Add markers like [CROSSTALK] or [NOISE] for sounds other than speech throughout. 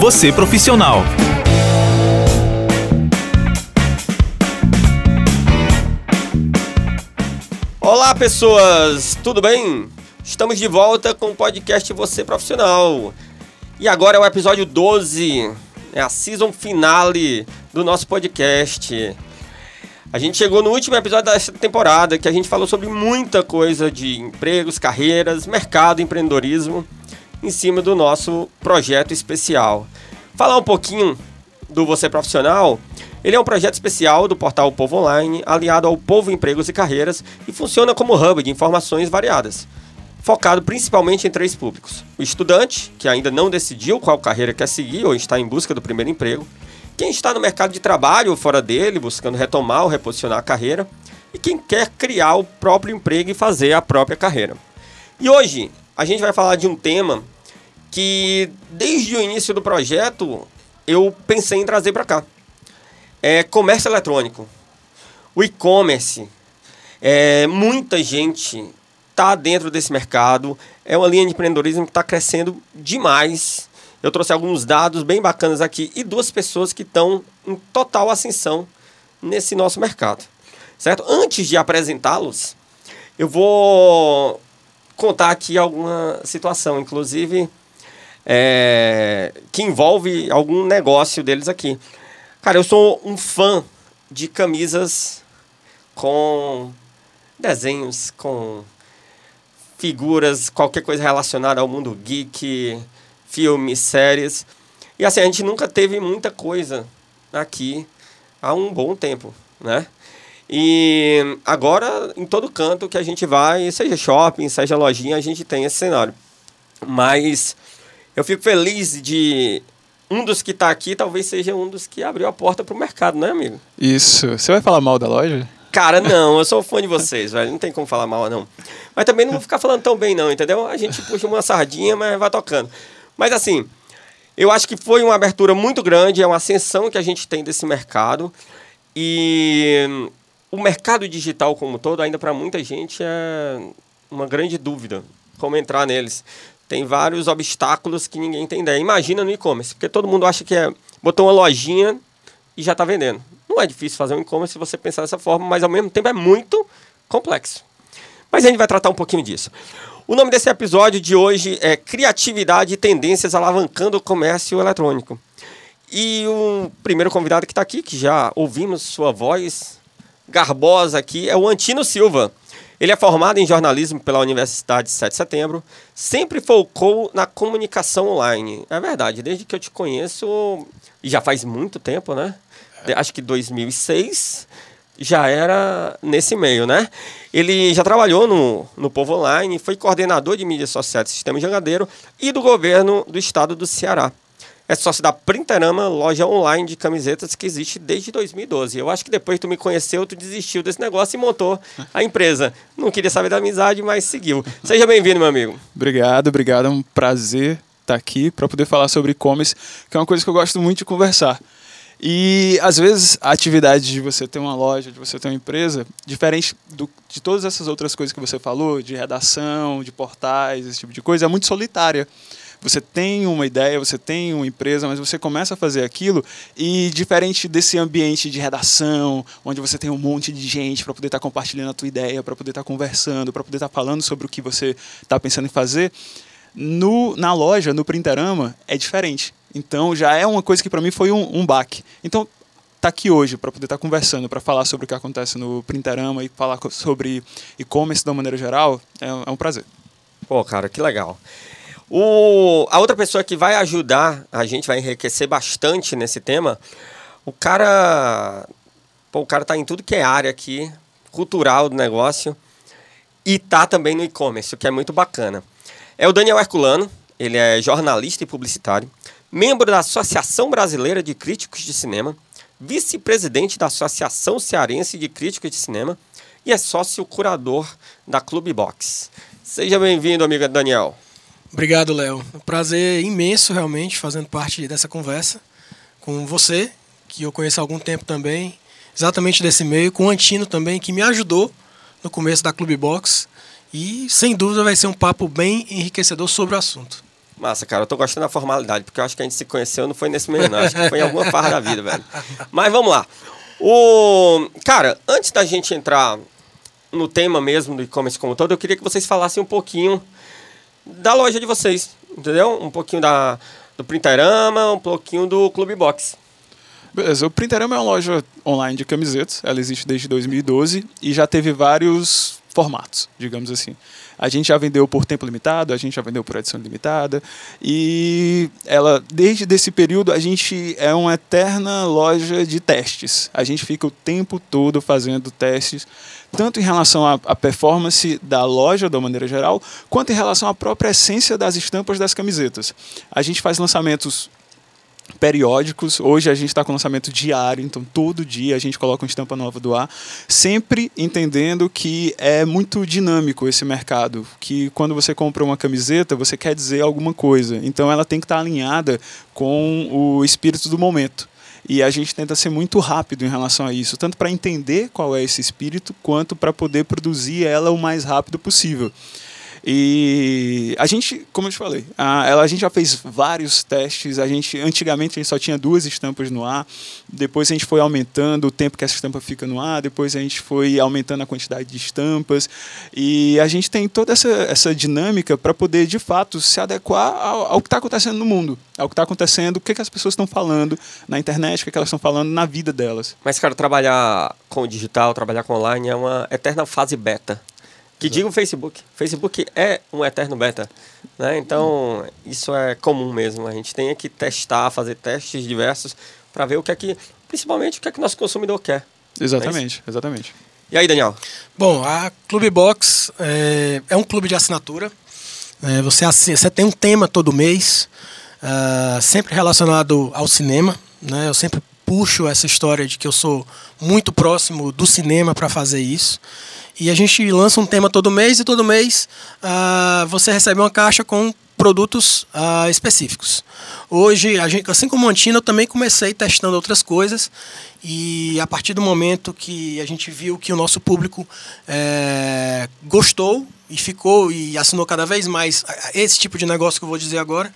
Você profissional. Olá, pessoas, tudo bem? Estamos de volta com o podcast Você Profissional. E agora é o episódio 12, é a season finale do nosso podcast. A gente chegou no último episódio dessa temporada que a gente falou sobre muita coisa de empregos, carreiras, mercado, empreendedorismo em cima do nosso projeto especial. Falar um pouquinho do Você Profissional ele é um projeto especial do portal Povo Online, aliado ao Povo Empregos e Carreiras e funciona como hub de informações variadas, focado principalmente em três públicos: o estudante, que ainda não decidiu qual carreira quer seguir ou está em busca do primeiro emprego, quem está no mercado de trabalho ou fora dele, buscando retomar ou reposicionar a carreira, e quem quer criar o próprio emprego e fazer a própria carreira. E hoje a gente vai falar de um tema que, desde o início do projeto, eu pensei em trazer para cá é comércio eletrônico, o e-commerce. É, muita gente está dentro desse mercado. É uma linha de empreendedorismo que está crescendo demais. Eu trouxe alguns dados bem bacanas aqui e duas pessoas que estão em total ascensão nesse nosso mercado. Certo? Antes de apresentá-los, eu vou contar aqui alguma situação, inclusive é, que envolve algum negócio deles aqui. Cara, eu sou um fã de camisas com desenhos, com figuras, qualquer coisa relacionada ao mundo geek, filmes, séries. E assim, a gente nunca teve muita coisa aqui há um bom tempo, né? E agora, em todo canto que a gente vai, seja shopping, seja lojinha, a gente tem esse cenário. Mas eu fico feliz de um dos que está aqui talvez seja um dos que abriu a porta para o mercado, né, amigo? Isso. Você vai falar mal da loja? Cara, [LAUGHS] não, eu sou fã de vocês, velho. Não tem como falar mal, não. Mas também não vou ficar falando tão bem, não, entendeu? A gente puxa uma sardinha, mas vai tocando. Mas assim, eu acho que foi uma abertura muito grande, é uma ascensão que a gente tem desse mercado. E o mercado digital como todo, ainda para muita gente, é uma grande dúvida como entrar neles tem vários obstáculos que ninguém tem ideia. Imagina no e-commerce, porque todo mundo acha que é botou uma lojinha e já está vendendo. Não é difícil fazer um e-commerce se você pensar dessa forma, mas ao mesmo tempo é muito complexo. Mas a gente vai tratar um pouquinho disso. O nome desse episódio de hoje é Criatividade e Tendências Alavancando o Comércio Eletrônico. E o primeiro convidado que está aqui, que já ouvimos sua voz garbosa aqui, é o Antino Silva. Ele é formado em jornalismo pela Universidade 7 de Setembro, sempre focou na comunicação online. É verdade, desde que eu te conheço, e já faz muito tempo, né? Acho que 2006 já era nesse meio, né? Ele já trabalhou no, no Povo Online, foi coordenador de mídias sociais do Sistema Jangadeiro e do governo do estado do Ceará é sócio da Printerama, loja online de camisetas que existe desde 2012. Eu acho que depois que tu me conheceu, tu desistiu desse negócio e montou a empresa. Não queria saber da amizade, mas seguiu. Seja bem-vindo, meu amigo. Obrigado, obrigado. É um prazer estar aqui para poder falar sobre e-commerce, que é uma coisa que eu gosto muito de conversar. E às vezes a atividade de você ter uma loja, de você ter uma empresa, diferente do, de todas essas outras coisas que você falou, de redação, de portais, esse tipo de coisa, é muito solitária. Você tem uma ideia, você tem uma empresa, mas você começa a fazer aquilo e diferente desse ambiente de redação, onde você tem um monte de gente para poder estar tá compartilhando a tua ideia, para poder estar tá conversando, para poder estar tá falando sobre o que você está pensando em fazer, no, na loja, no Printerama, é diferente. Então já é uma coisa que para mim foi um, um baque. Então tá aqui hoje para poder estar tá conversando, para falar sobre o que acontece no Printerama e falar sobre e-commerce de uma maneira geral, é, é um prazer. Pô, cara, que legal. O, a outra pessoa que vai ajudar a gente, vai enriquecer bastante nesse tema, o cara. Pô, o cara tá em tudo que é área aqui, cultural do negócio, e tá também no e-commerce, o que é muito bacana. É o Daniel Herculano, ele é jornalista e publicitário, membro da Associação Brasileira de Críticos de Cinema, vice-presidente da Associação Cearense de Críticos de Cinema e é sócio curador da Clube Box. Seja bem-vindo, amiga Daniel. Obrigado, Léo. Prazer imenso, realmente, fazendo parte dessa conversa com você, que eu conheço há algum tempo também, exatamente desse meio, com o Antino também, que me ajudou no começo da Clube Box. E sem dúvida vai ser um papo bem enriquecedor sobre o assunto. Massa, cara, eu tô gostando da formalidade, porque eu acho que a gente se conheceu não foi nesse meio, não. Acho que foi em alguma farra da vida, velho. Mas vamos lá. O... Cara, antes da gente entrar no tema mesmo do e-commerce como todo, eu queria que vocês falassem um pouquinho da loja de vocês, entendeu? Um pouquinho da, do Printerama, um pouquinho do Clube Box. Beleza, o Printerama é uma loja online de camisetas, ela existe desde 2012 e já teve vários formatos, digamos assim. A gente já vendeu por tempo limitado, a gente já vendeu por edição limitada e ela desde esse período a gente é uma eterna loja de testes. A gente fica o tempo todo fazendo testes, tanto em relação à, à performance da loja uma maneira geral, quanto em relação à própria essência das estampas das camisetas. A gente faz lançamentos periódicos. Hoje a gente está com lançamento diário, então todo dia a gente coloca uma estampa nova do ar, sempre entendendo que é muito dinâmico esse mercado, que quando você compra uma camiseta, você quer dizer alguma coisa. Então ela tem que estar tá alinhada com o espírito do momento. E a gente tenta ser muito rápido em relação a isso, tanto para entender qual é esse espírito, quanto para poder produzir ela o mais rápido possível. E a gente, como eu te falei, a, a gente já fez vários testes. A gente antigamente a gente só tinha duas estampas no ar. Depois a gente foi aumentando o tempo que essa estampa fica no ar. Depois a gente foi aumentando a quantidade de estampas. E a gente tem toda essa, essa dinâmica para poder de fato se adequar ao, ao que está acontecendo no mundo, ao que está acontecendo, o que, que as pessoas estão falando na internet, o que, que elas estão falando na vida delas. Mas cara, trabalhar com o digital, trabalhar com online é uma eterna fase beta. Que diga o Facebook. Facebook é um eterno beta. Né? Então, isso é comum mesmo. A gente tem que testar, fazer testes diversos para ver o que é que, principalmente o que é que nosso consumidor quer. Exatamente, é exatamente. E aí, Daniel? Bom, a Clube Box é, é um clube de assinatura. É, você, você tem um tema todo mês, uh, sempre relacionado ao cinema. Né? Eu sempre puxo essa história de que eu sou muito próximo do cinema para fazer isso. E a gente lança um tema todo mês e todo mês uh, você recebe uma caixa com produtos uh, específicos. Hoje, gente, assim como a Antina, eu também comecei testando outras coisas e a partir do momento que a gente viu que o nosso público é, gostou e ficou e assinou cada vez mais esse tipo de negócio que eu vou dizer agora,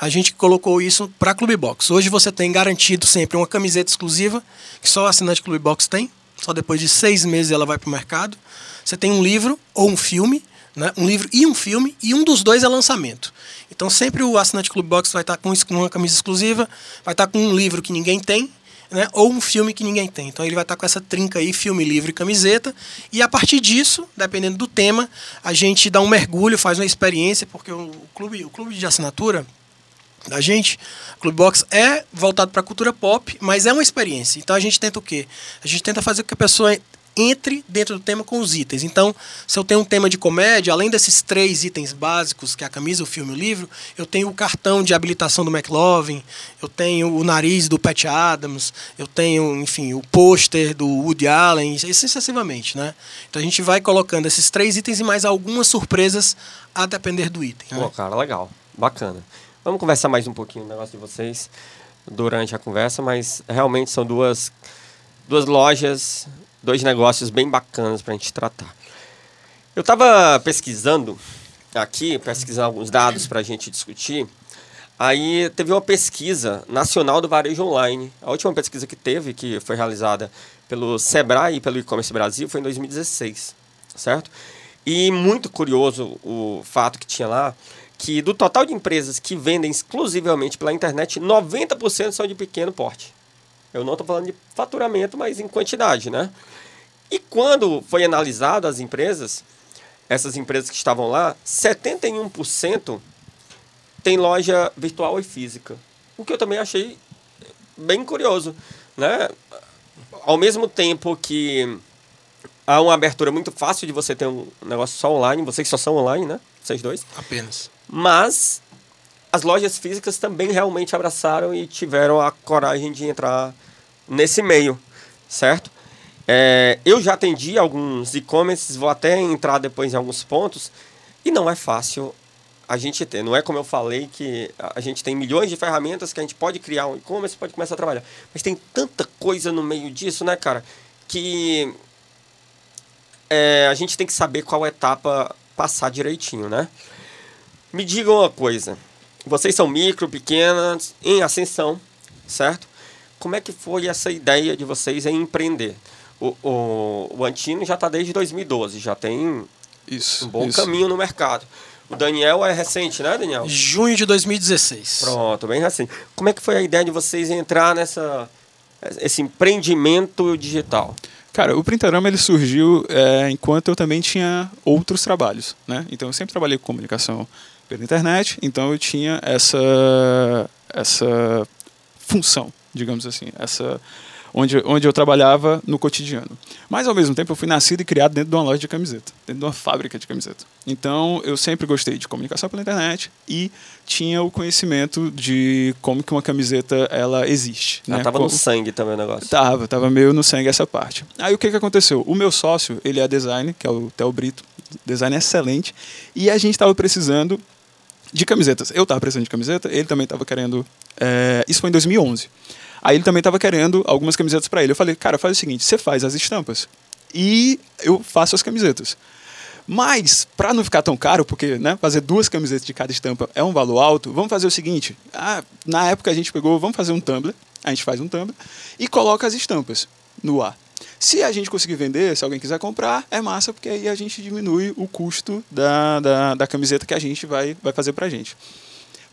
a gente colocou isso para Clube Box. Hoje você tem garantido sempre uma camiseta exclusiva que só o assinante Clube Box tem. Só depois de seis meses ela vai para o mercado. Você tem um livro ou um filme, né? um livro e um filme, e um dos dois é lançamento. Então sempre o assinante Clube Box vai estar com uma camisa exclusiva, vai estar com um livro que ninguém tem, né? ou um filme que ninguém tem. Então ele vai estar com essa trinca aí, filme, livro e camiseta. E a partir disso, dependendo do tema, a gente dá um mergulho, faz uma experiência, porque o clube, o clube de assinatura da gente, Clube Box é voltado para a cultura pop, mas é uma experiência. Então a gente tenta o quê? A gente tenta fazer com que a pessoa entre dentro do tema com os itens. Então, se eu tenho um tema de comédia, além desses três itens básicos, que é a camisa, o filme e o livro, eu tenho o cartão de habilitação do McLovin, eu tenho o nariz do Pat Adams, eu tenho, enfim, o pôster do Woody Allen, e sucessivamente, né? Então a gente vai colocando esses três itens e mais algumas surpresas a depender do item. Pô, né? cara, legal. Bacana. Vamos conversar mais um pouquinho o negócio de vocês durante a conversa, mas realmente são duas, duas lojas, dois negócios bem bacanas para a gente tratar. Eu estava pesquisando aqui, pesquisando alguns dados para a gente discutir. Aí teve uma pesquisa nacional do varejo online. A última pesquisa que teve, que foi realizada pelo Sebrae e pelo E-Commerce Brasil, foi em 2016, certo? E muito curioso o fato que tinha lá que do total de empresas que vendem exclusivamente pela internet, 90% são de pequeno porte. Eu não estou falando de faturamento, mas em quantidade, né? E quando foi analisado as empresas, essas empresas que estavam lá, 71% tem loja virtual e física. O que eu também achei bem curioso, né? Ao mesmo tempo que há uma abertura muito fácil de você ter um negócio só online, vocês só são online, né? Vocês dois. Apenas. Mas as lojas físicas também realmente abraçaram e tiveram a coragem de entrar nesse meio, certo? É, eu já atendi alguns e-commerces, vou até entrar depois em alguns pontos, e não é fácil a gente ter. Não é como eu falei que a gente tem milhões de ferramentas que a gente pode criar um e-commerce, pode começar a trabalhar. Mas tem tanta coisa no meio disso, né, cara, que é, a gente tem que saber qual etapa passar direitinho, né? Me digam uma coisa. Vocês são micro, pequenas, em ascensão, certo? Como é que foi essa ideia de vocês em empreender? O, o, o Antino já está desde 2012, já tem Isso. um bom isso. caminho no mercado. O Daniel é recente, né, Daniel? Junho de 2016. Pronto, bem recente. Como é que foi a ideia de vocês entrar nessa esse empreendimento digital? Cara, o Printarama ele surgiu é, enquanto eu também tinha outros trabalhos, né? Então eu sempre trabalhei com comunicação pela internet, então eu tinha essa essa função, digamos assim, essa onde, onde eu trabalhava no cotidiano. Mas ao mesmo tempo eu fui nascido e criado dentro de uma loja de camiseta, dentro de uma fábrica de camiseta. Então eu sempre gostei de comunicação pela internet e tinha o conhecimento de como que uma camiseta ela existe. Já né? tava Co- no sangue também o negócio. Tava, tava meio no sangue essa parte. Aí o que que aconteceu? O meu sócio, ele é designer, que é o Theo Brito, design excelente, e a gente tava precisando de camisetas. Eu tava precisando de camiseta, ele também tava querendo. é, isso foi em 2011. Aí ele também tava querendo algumas camisetas para ele. Eu falei, cara, faz o seguinte: você faz as estampas e eu faço as camisetas. Mas, para não ficar tão caro, porque né, fazer duas camisetas de cada estampa é um valor alto, vamos fazer o seguinte: ah, na época a gente pegou, vamos fazer um Tumblr, a gente faz um Tumblr e coloca as estampas no ar. Se a gente conseguir vender, se alguém quiser comprar, é massa, porque aí a gente diminui o custo da, da, da camiseta que a gente vai, vai fazer pra gente.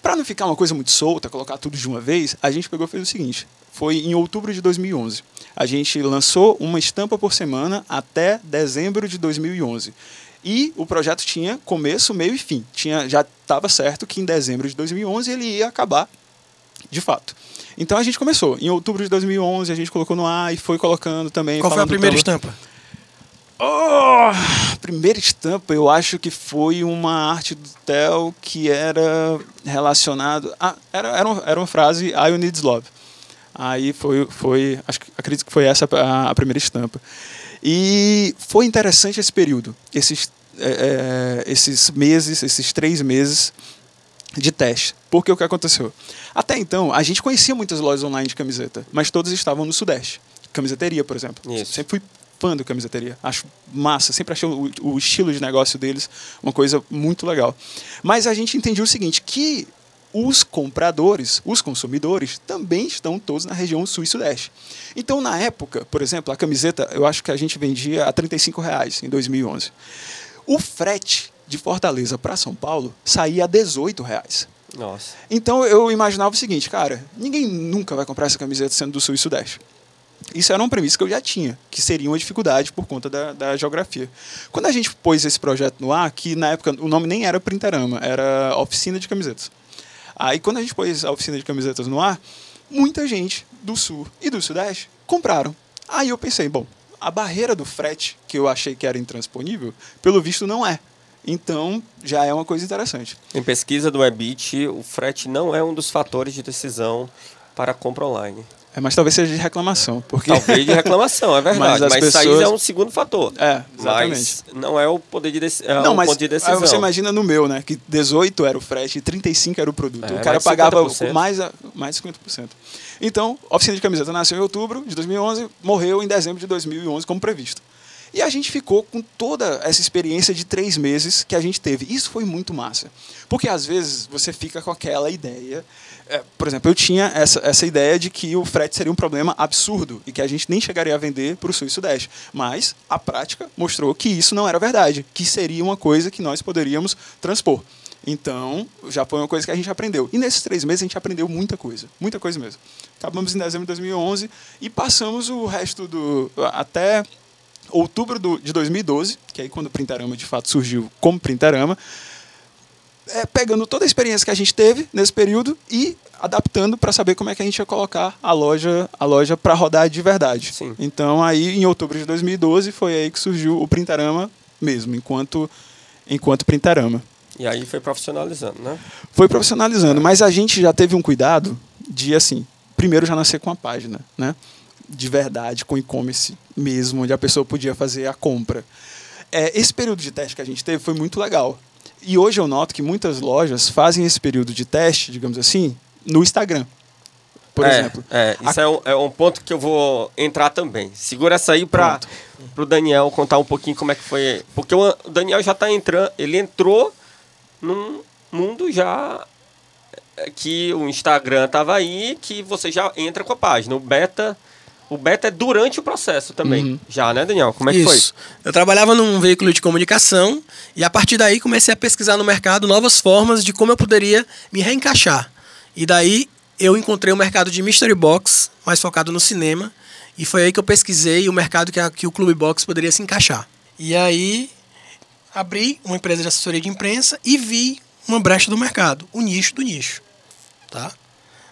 Para não ficar uma coisa muito solta, colocar tudo de uma vez, a gente pegou e fez o seguinte: foi em outubro de 2011. A gente lançou uma estampa por semana até dezembro de 2011. E o projeto tinha começo, meio e fim. Tinha, já estava certo que em dezembro de 2011 ele ia acabar de fato. Então a gente começou. Em outubro de 2011 a gente colocou no ar e foi colocando também. Qual foi a primeira pela- estampa? Oh, primeira estampa, eu acho que foi uma arte do Theo que era relacionado. Ah, era, era, uma, era uma frase I need love. Aí foi, foi acho acredito que foi essa a, a primeira estampa. E foi interessante esse período, esses, é, é, esses meses, esses três meses de teste. Porque o que aconteceu? Até então, a gente conhecia muitas lojas online de camiseta, mas todas estavam no Sudeste. Camiseteria, por exemplo. Isso. Sempre fui fã do camiseteria. Acho massa. Sempre achei o, o estilo de negócio deles uma coisa muito legal. Mas a gente entendia o seguinte, que os compradores, os consumidores, também estão todos na região sul e sudeste. Então, na época, por exemplo, a camiseta, eu acho que a gente vendia a 35 reais em 2011. O frete de Fortaleza para São Paulo saía a 18 reais. Nossa. Então eu imaginava o seguinte, cara, ninguém nunca vai comprar essa camiseta sendo do sul e sudeste. Isso era uma premissa que eu já tinha, que seria uma dificuldade por conta da, da geografia. Quando a gente pôs esse projeto no ar, que na época o nome nem era Printerama, era Oficina de Camisetas. Aí quando a gente pôs a Oficina de Camisetas no ar, muita gente do sul e do sudeste compraram. Aí eu pensei, bom, a barreira do frete, que eu achei que era intransponível, pelo visto não é. Então já é uma coisa interessante. Em pesquisa do Ebit, o frete não é um dos fatores de decisão para a compra online. É, mas talvez seja de reclamação, porque Talvez de [LAUGHS] reclamação, é verdade. Mas Mas, pessoas- é um segundo fator. É, exatamente. Mas não é o poder de decisão. É Não, um mas de decisão. você imagina no meu, né? Que 18 era o frete e 35 era o produto. É, o cara mais pagava 50%. mais, a- mais 50%. Então, a oficina de camiseta nasceu em outubro de 2011, morreu em dezembro de 2011, como previsto. E a gente ficou com toda essa experiência de três meses que a gente teve. Isso foi muito massa. Porque às vezes você fica com aquela ideia. é, por exemplo, eu tinha essa, essa ideia de que o frete seria um problema absurdo e que a gente nem chegaria a vender para o Sul e Sudeste. Mas a prática mostrou que isso não era verdade, que seria uma coisa que nós poderíamos transpor. Então, já foi uma coisa que a gente aprendeu. E nesses três meses a gente aprendeu muita coisa, muita coisa mesmo. Acabamos em dezembro de 2011 e passamos o resto do. até outubro do- de 2012, que é aí quando o Printarama de fato surgiu como Printarama, é, pegando toda a experiência que a gente teve nesse período e adaptando para saber como é que a gente ia colocar a loja a loja para rodar de verdade. Sim. Então aí em outubro de 2012 foi aí que surgiu o Printarama mesmo, enquanto enquanto Printarama. E aí foi profissionalizando, né? Foi profissionalizando, mas a gente já teve um cuidado de assim, primeiro já nascer com a página, né? De verdade, com e-commerce mesmo, onde a pessoa podia fazer a compra. É, esse período de teste que a gente teve foi muito legal. E hoje eu noto que muitas lojas fazem esse período de teste, digamos assim, no Instagram. por é, exemplo. É, isso é, um, é um ponto que eu vou entrar também. Segura essa aí para o Daniel contar um pouquinho como é que foi. Porque o Daniel já está entrando, ele entrou num mundo já é, que o Instagram tava aí, que você já entra com a página. O beta, o beta é durante o processo também, uhum. já, né, Daniel? Como é que Isso. foi? Eu trabalhava num veículo de comunicação e a partir daí comecei a pesquisar no mercado novas formas de como eu poderia me reencaixar. E daí eu encontrei o mercado de mystery box, mais focado no cinema, e foi aí que eu pesquisei o mercado que, a, que o Clube Box poderia se encaixar. E aí abri uma empresa de assessoria de imprensa e vi uma brecha do mercado, o nicho do nicho. Tá?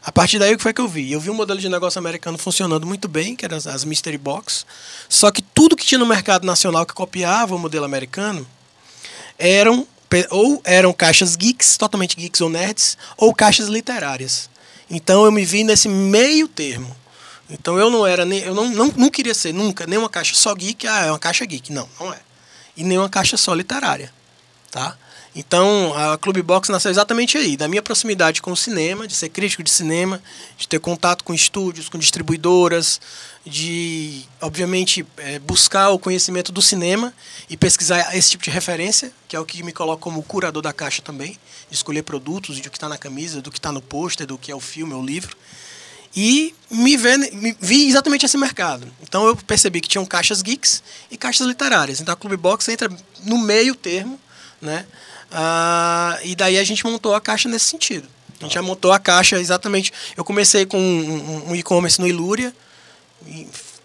A partir daí, o que foi que eu vi? Eu vi um modelo de negócio americano funcionando muito bem, que eram as Mystery Box, só que tudo que tinha no mercado nacional que copiava o modelo americano eram ou eram caixas geeks, totalmente geeks ou nerds, ou caixas literárias. Então eu me vi nesse meio termo. Então eu não era nem eu não, não, não queria ser nunca nem uma caixa só geek, ah, é uma caixa geek, não, não é. E nem uma caixa só literária, tá? Então, a Clube Box nasceu exatamente aí, da minha proximidade com o cinema, de ser crítico de cinema, de ter contato com estúdios, com distribuidoras, de, obviamente, é, buscar o conhecimento do cinema e pesquisar esse tipo de referência, que é o que me coloca como curador da caixa também, de escolher produtos, do que está na camisa, do que está no pôster, do que é o filme, o livro. E me, vê, me vi exatamente esse mercado. Então eu percebi que tinham caixas geeks e caixas literárias. Então a Clube Box entra no meio termo, né? Ah, e daí a gente montou a caixa nesse sentido. A gente já montou a caixa exatamente. Eu comecei com um, um e-commerce no Ilúria,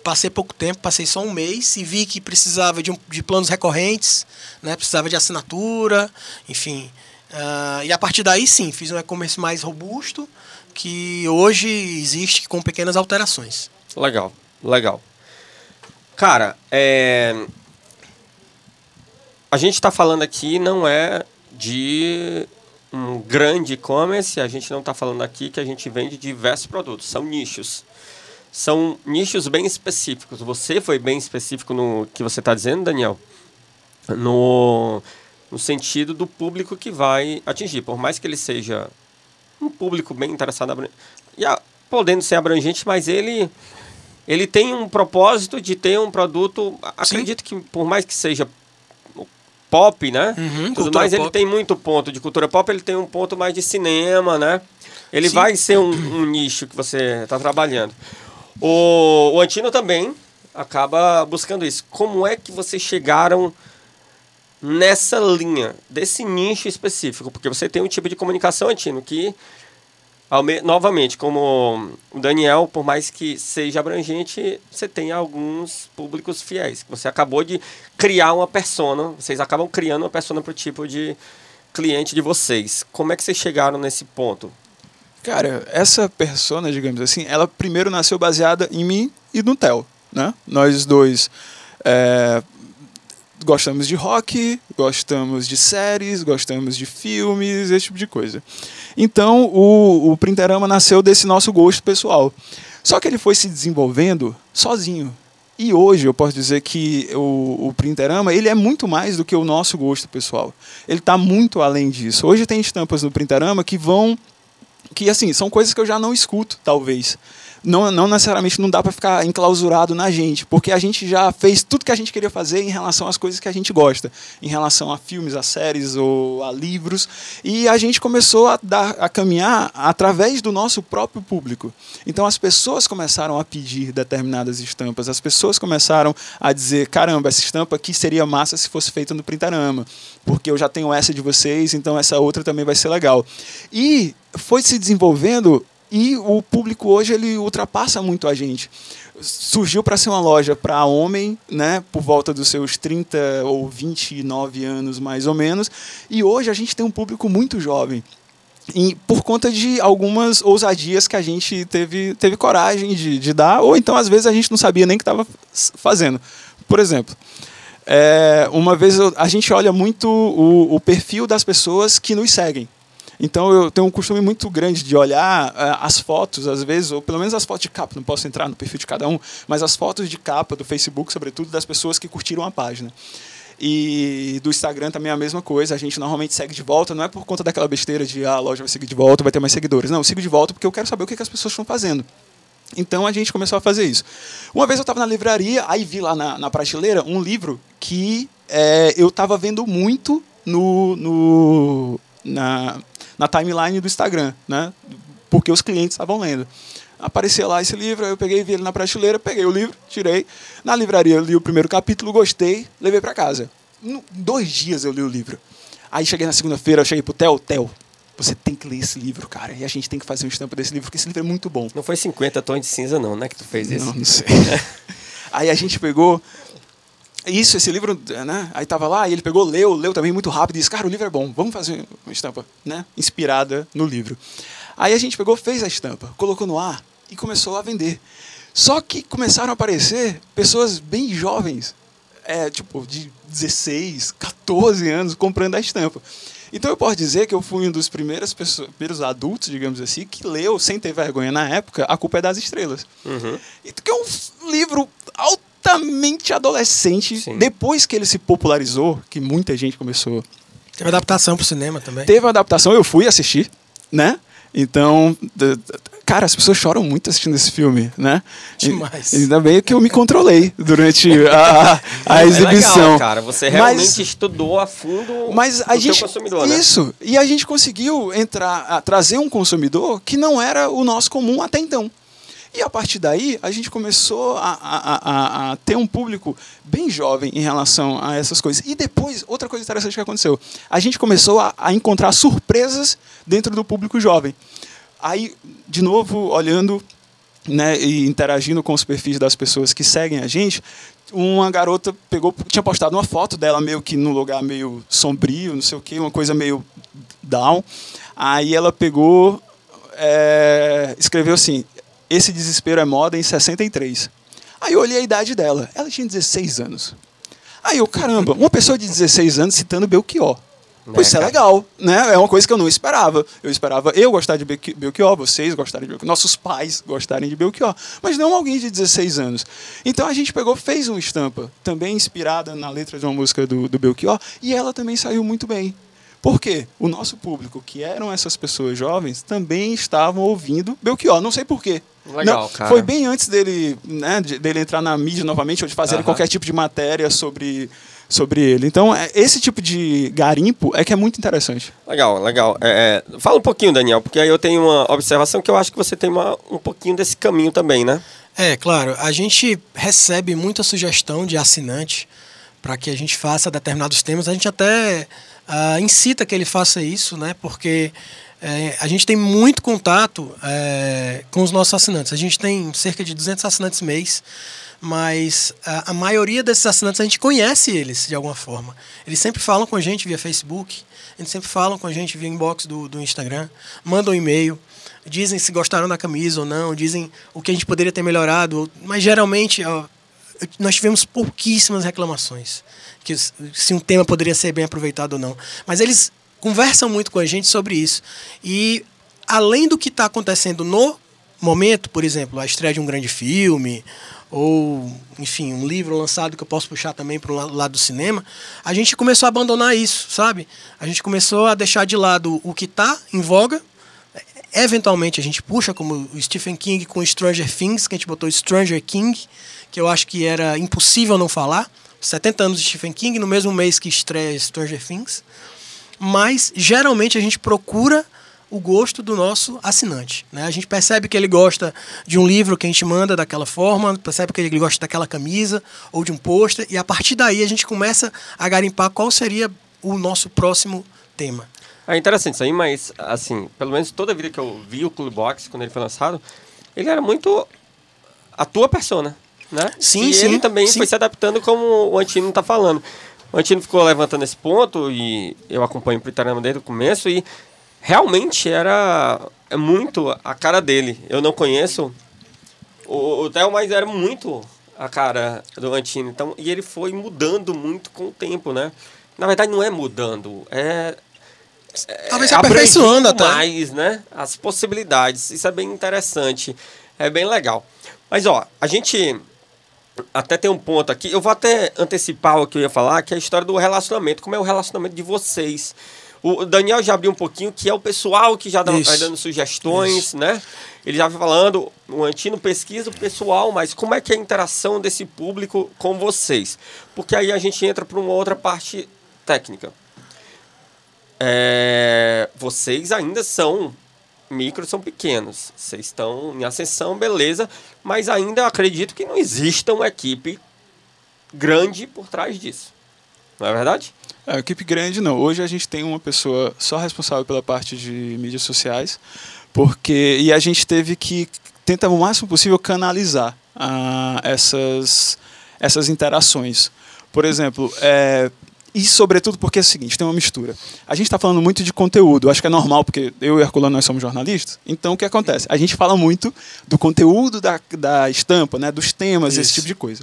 passei pouco tempo, passei só um mês e vi que precisava de, um, de planos recorrentes, né? precisava de assinatura, enfim. Uh, e a partir daí sim, fiz um e-commerce mais robusto, que hoje existe com pequenas alterações. Legal, legal. Cara, é... a gente está falando aqui não é de um grande e-commerce, a gente não está falando aqui que a gente vende diversos produtos, são nichos. São nichos bem específicos. Você foi bem específico no que você está dizendo, Daniel? No, no sentido do público que vai atingir. Por mais que ele seja um público bem interessado, e a, podendo ser abrangente, mas ele ele tem um propósito de ter um produto. Acredito Sim. que por mais que seja pop, né? Uhum, Tudo mais, pop. ele tem muito ponto de cultura pop, ele tem um ponto mais de cinema, né? Ele Sim. vai ser um, um, nicho que você está trabalhando. O, o Antino também acaba buscando isso. Como é que vocês chegaram nessa linha, desse nicho específico? Porque você tem um tipo de comunicação, Antino, que novamente, como o Daniel, por mais que seja abrangente, você tem alguns públicos fiéis. Você acabou de criar uma persona, vocês acabam criando uma persona para o tipo de cliente de vocês. Como é que vocês chegaram nesse ponto? Cara, essa persona, digamos assim, ela primeiro nasceu baseada em mim e no Theo, né? Nós dois é, gostamos de rock, gostamos de séries, gostamos de filmes, esse tipo de coisa. Então o, o Printerama nasceu desse nosso gosto pessoal. Só que ele foi se desenvolvendo sozinho. E hoje eu posso dizer que o, o Printerama ele é muito mais do que o nosso gosto pessoal. Ele está muito além disso. Hoje tem estampas no Printerama que vão que assim são coisas que eu já não escuto talvez não, não necessariamente não dá para ficar enclausurado na gente, porque a gente já fez tudo que a gente queria fazer em relação às coisas que a gente gosta, em relação a filmes, a séries ou a livros, e a gente começou a, dar, a caminhar através do nosso próprio público. Então as pessoas começaram a pedir determinadas estampas, as pessoas começaram a dizer: caramba, essa estampa aqui seria massa se fosse feita no Printarama, porque eu já tenho essa de vocês, então essa outra também vai ser legal. E foi se desenvolvendo e o público hoje ele ultrapassa muito a gente. Surgiu para ser uma loja para homem, né, por volta dos seus 30 ou 29 anos mais ou menos, e hoje a gente tem um público muito jovem. E por conta de algumas ousadias que a gente teve, teve coragem de, de dar, ou então às vezes a gente não sabia nem que estava fazendo. Por exemplo, é, uma vez a gente olha muito o, o perfil das pessoas que nos seguem. Então eu tenho um costume muito grande de olhar uh, as fotos, às vezes, ou pelo menos as fotos de capa, não posso entrar no perfil de cada um, mas as fotos de capa do Facebook, sobretudo, das pessoas que curtiram a página. E do Instagram também é a mesma coisa. A gente normalmente segue de volta, não é por conta daquela besteira de ah, a loja vai seguir de volta, vai ter mais seguidores. Não, eu sigo de volta porque eu quero saber o que, que as pessoas estão fazendo. Então a gente começou a fazer isso. Uma vez eu estava na livraria, aí vi lá na, na prateleira um livro que é, eu estava vendo muito no, no, na, na timeline do Instagram, né? porque os clientes estavam lendo. Aparecia lá esse livro, eu peguei, vi ele na prateleira, peguei o livro, tirei. Na livraria li o primeiro capítulo, gostei, levei para casa. Em dois dias eu li o livro. Aí cheguei na segunda-feira, eu cheguei pro Theo, Theo, você tem que ler esse livro, cara. E a gente tem que fazer um estampa desse livro, porque esse livro é muito bom. Não foi 50 tons de cinza, não, né? Que tu fez isso? Não, não sei. [LAUGHS] Aí a gente pegou. Isso, esse livro, né? Aí tava lá, e ele pegou, leu, leu também muito rápido e disse: Cara, o livro é bom, vamos fazer uma estampa, né? Inspirada no livro. Aí a gente pegou, fez a estampa, colocou no ar e começou a vender. Só que começaram a aparecer pessoas bem jovens, é, tipo, de 16, 14 anos, comprando a estampa. Então eu posso dizer que eu fui um dos primeiros, pessoas, primeiros adultos, digamos assim, que leu, sem ter vergonha na época, A Culpa é das Estrelas. Uhum. Que é um livro altamente adolescente. Sim. Depois que ele se popularizou, que muita gente começou. Teve adaptação para o cinema também. Teve adaptação, eu fui assistir, né? Então, cara, as pessoas choram muito assistindo esse filme, né? Demais. E, ainda bem que eu me controlei durante a, a [LAUGHS] é exibição. Legal, cara, você realmente mas, estudou a fundo mas a o gente, consumidor, né? Isso. E a gente conseguiu entrar, trazer um consumidor que não era o nosso comum até então. E a partir daí, a gente começou a, a, a, a, ter um público bem jovem em relação a essas coisas. E depois, outra coisa interessante que aconteceu: a gente começou a, encontrar surpresas dentro do público jovem. Aí, de novo, olhando né, e interagindo com os perfis das pessoas que seguem a gente, uma garota pegou, tinha postado uma foto dela meio que num lugar meio sombrio, não sei o quê, uma coisa meio down. Aí ela pegou, é, escreveu assim: esse desespero é moda em 63. Aí eu olhei a idade dela. Ela tinha 16 anos. Aí eu, caramba, uma pessoa de 16 anos citando Belchior. Né, isso é legal, né? É uma coisa que eu não esperava. Eu esperava eu gostar de Belchior, vocês gostarem de Belchior, nossos pais gostarem de Belchior, mas não alguém de 16 anos. Então a gente pegou, fez uma estampa, também inspirada na letra de uma música do, do Belchior, e ela também saiu muito bem. Por quê? O nosso público, que eram essas pessoas jovens, também estavam ouvindo Belchior. Não sei por quê. Legal, Não, cara. Foi bem antes dele, né, dele entrar na mídia novamente ou de fazer qualquer tipo de matéria sobre, sobre ele. Então, é, esse tipo de garimpo é que é muito interessante. Legal, legal. É, é, fala um pouquinho, Daniel, porque aí eu tenho uma observação que eu acho que você tem uma, um pouquinho desse caminho também, né? É, claro. A gente recebe muita sugestão de assinante para que a gente faça determinados temas. A gente até uh, incita que ele faça isso, né? Porque é, a gente tem muito contato é, com os nossos assinantes. A gente tem cerca de 200 assinantes mês, mas a, a, maioria desses assinantes a gente conhece eles de alguma forma. Eles sempre falam com a gente via Facebook, eles sempre falam com a gente via inbox do, do Instagram, mandam um e-mail, dizem se gostaram da camisa ou não, dizem o que a gente poderia ter melhorado, mas geralmente ó, nós tivemos pouquíssimas reclamações que se um tema poderia ser bem aproveitado ou não. Mas eles conversam muito com a gente sobre isso. E além do que está acontecendo no momento, por exemplo, a estreia de um grande filme, ou, enfim, um livro lançado que eu posso puxar também para o lado do cinema, a gente começou a abandonar isso, sabe? A gente começou a deixar de lado o que está em voga. Eventualmente a gente puxa, como o Stephen King com Stranger Things, que a gente botou Stranger King, que eu acho que era impossível não falar. 70 anos de Stephen King, no mesmo mês que estreia Stranger Things mas geralmente a gente procura o gosto do nosso assinante. Né? A gente percebe que ele gosta de um livro que a gente manda daquela forma, percebe que ele gosta daquela camisa ou de um pôster, e a partir daí a gente começa a garimpar qual seria o nosso próximo tema. É interessante isso aí, mas assim, pelo menos toda a vida que eu vi o Clube Box quando ele foi lançado, ele era muito a tua persona, né? Sim, e sim. ele também sim. foi se adaptando como o Antino está falando. O Antino ficou levantando esse ponto e eu acompanho o Pritarama desde o começo e realmente era é muito a cara dele. Eu não conheço o, o Theo, mas era muito a cara do Antino. Então, e ele foi mudando muito com o tempo, né? Na verdade, não é mudando, é. é Talvez é aperfeiçoando até. mais, né? As possibilidades. Isso é bem interessante. É bem legal. Mas, ó, a gente até tem um ponto aqui. Eu vou até antecipar o que eu ia falar, que é a história do relacionamento. Como é o relacionamento de vocês? O Daniel já abriu um pouquinho, que é o pessoal que já dá, Isso. vai dando sugestões, né? Ele já vai falando, o Antino pesquisa o pessoal, mas como é que é a interação desse público com vocês? Porque aí a gente entra para uma outra parte técnica. É, vocês ainda são micros, são pequenos. Vocês estão em ascensão, beleza, mas ainda acredito que não exista uma equipe grande por trás disso. Não é verdade? É, equipe grande não. Hoje a gente tem uma pessoa só responsável pela parte de mídias sociais, porque e a gente teve que tentar o máximo possível canalizar ah, essas essas interações. Por exemplo, é, e sobretudo porque é o seguinte, tem uma mistura. A gente está falando muito de conteúdo, acho que é normal, porque eu e Herculano nós somos jornalistas. Então o que acontece? A gente fala muito do conteúdo da, da estampa, né, dos temas, esse Isso. tipo de coisa.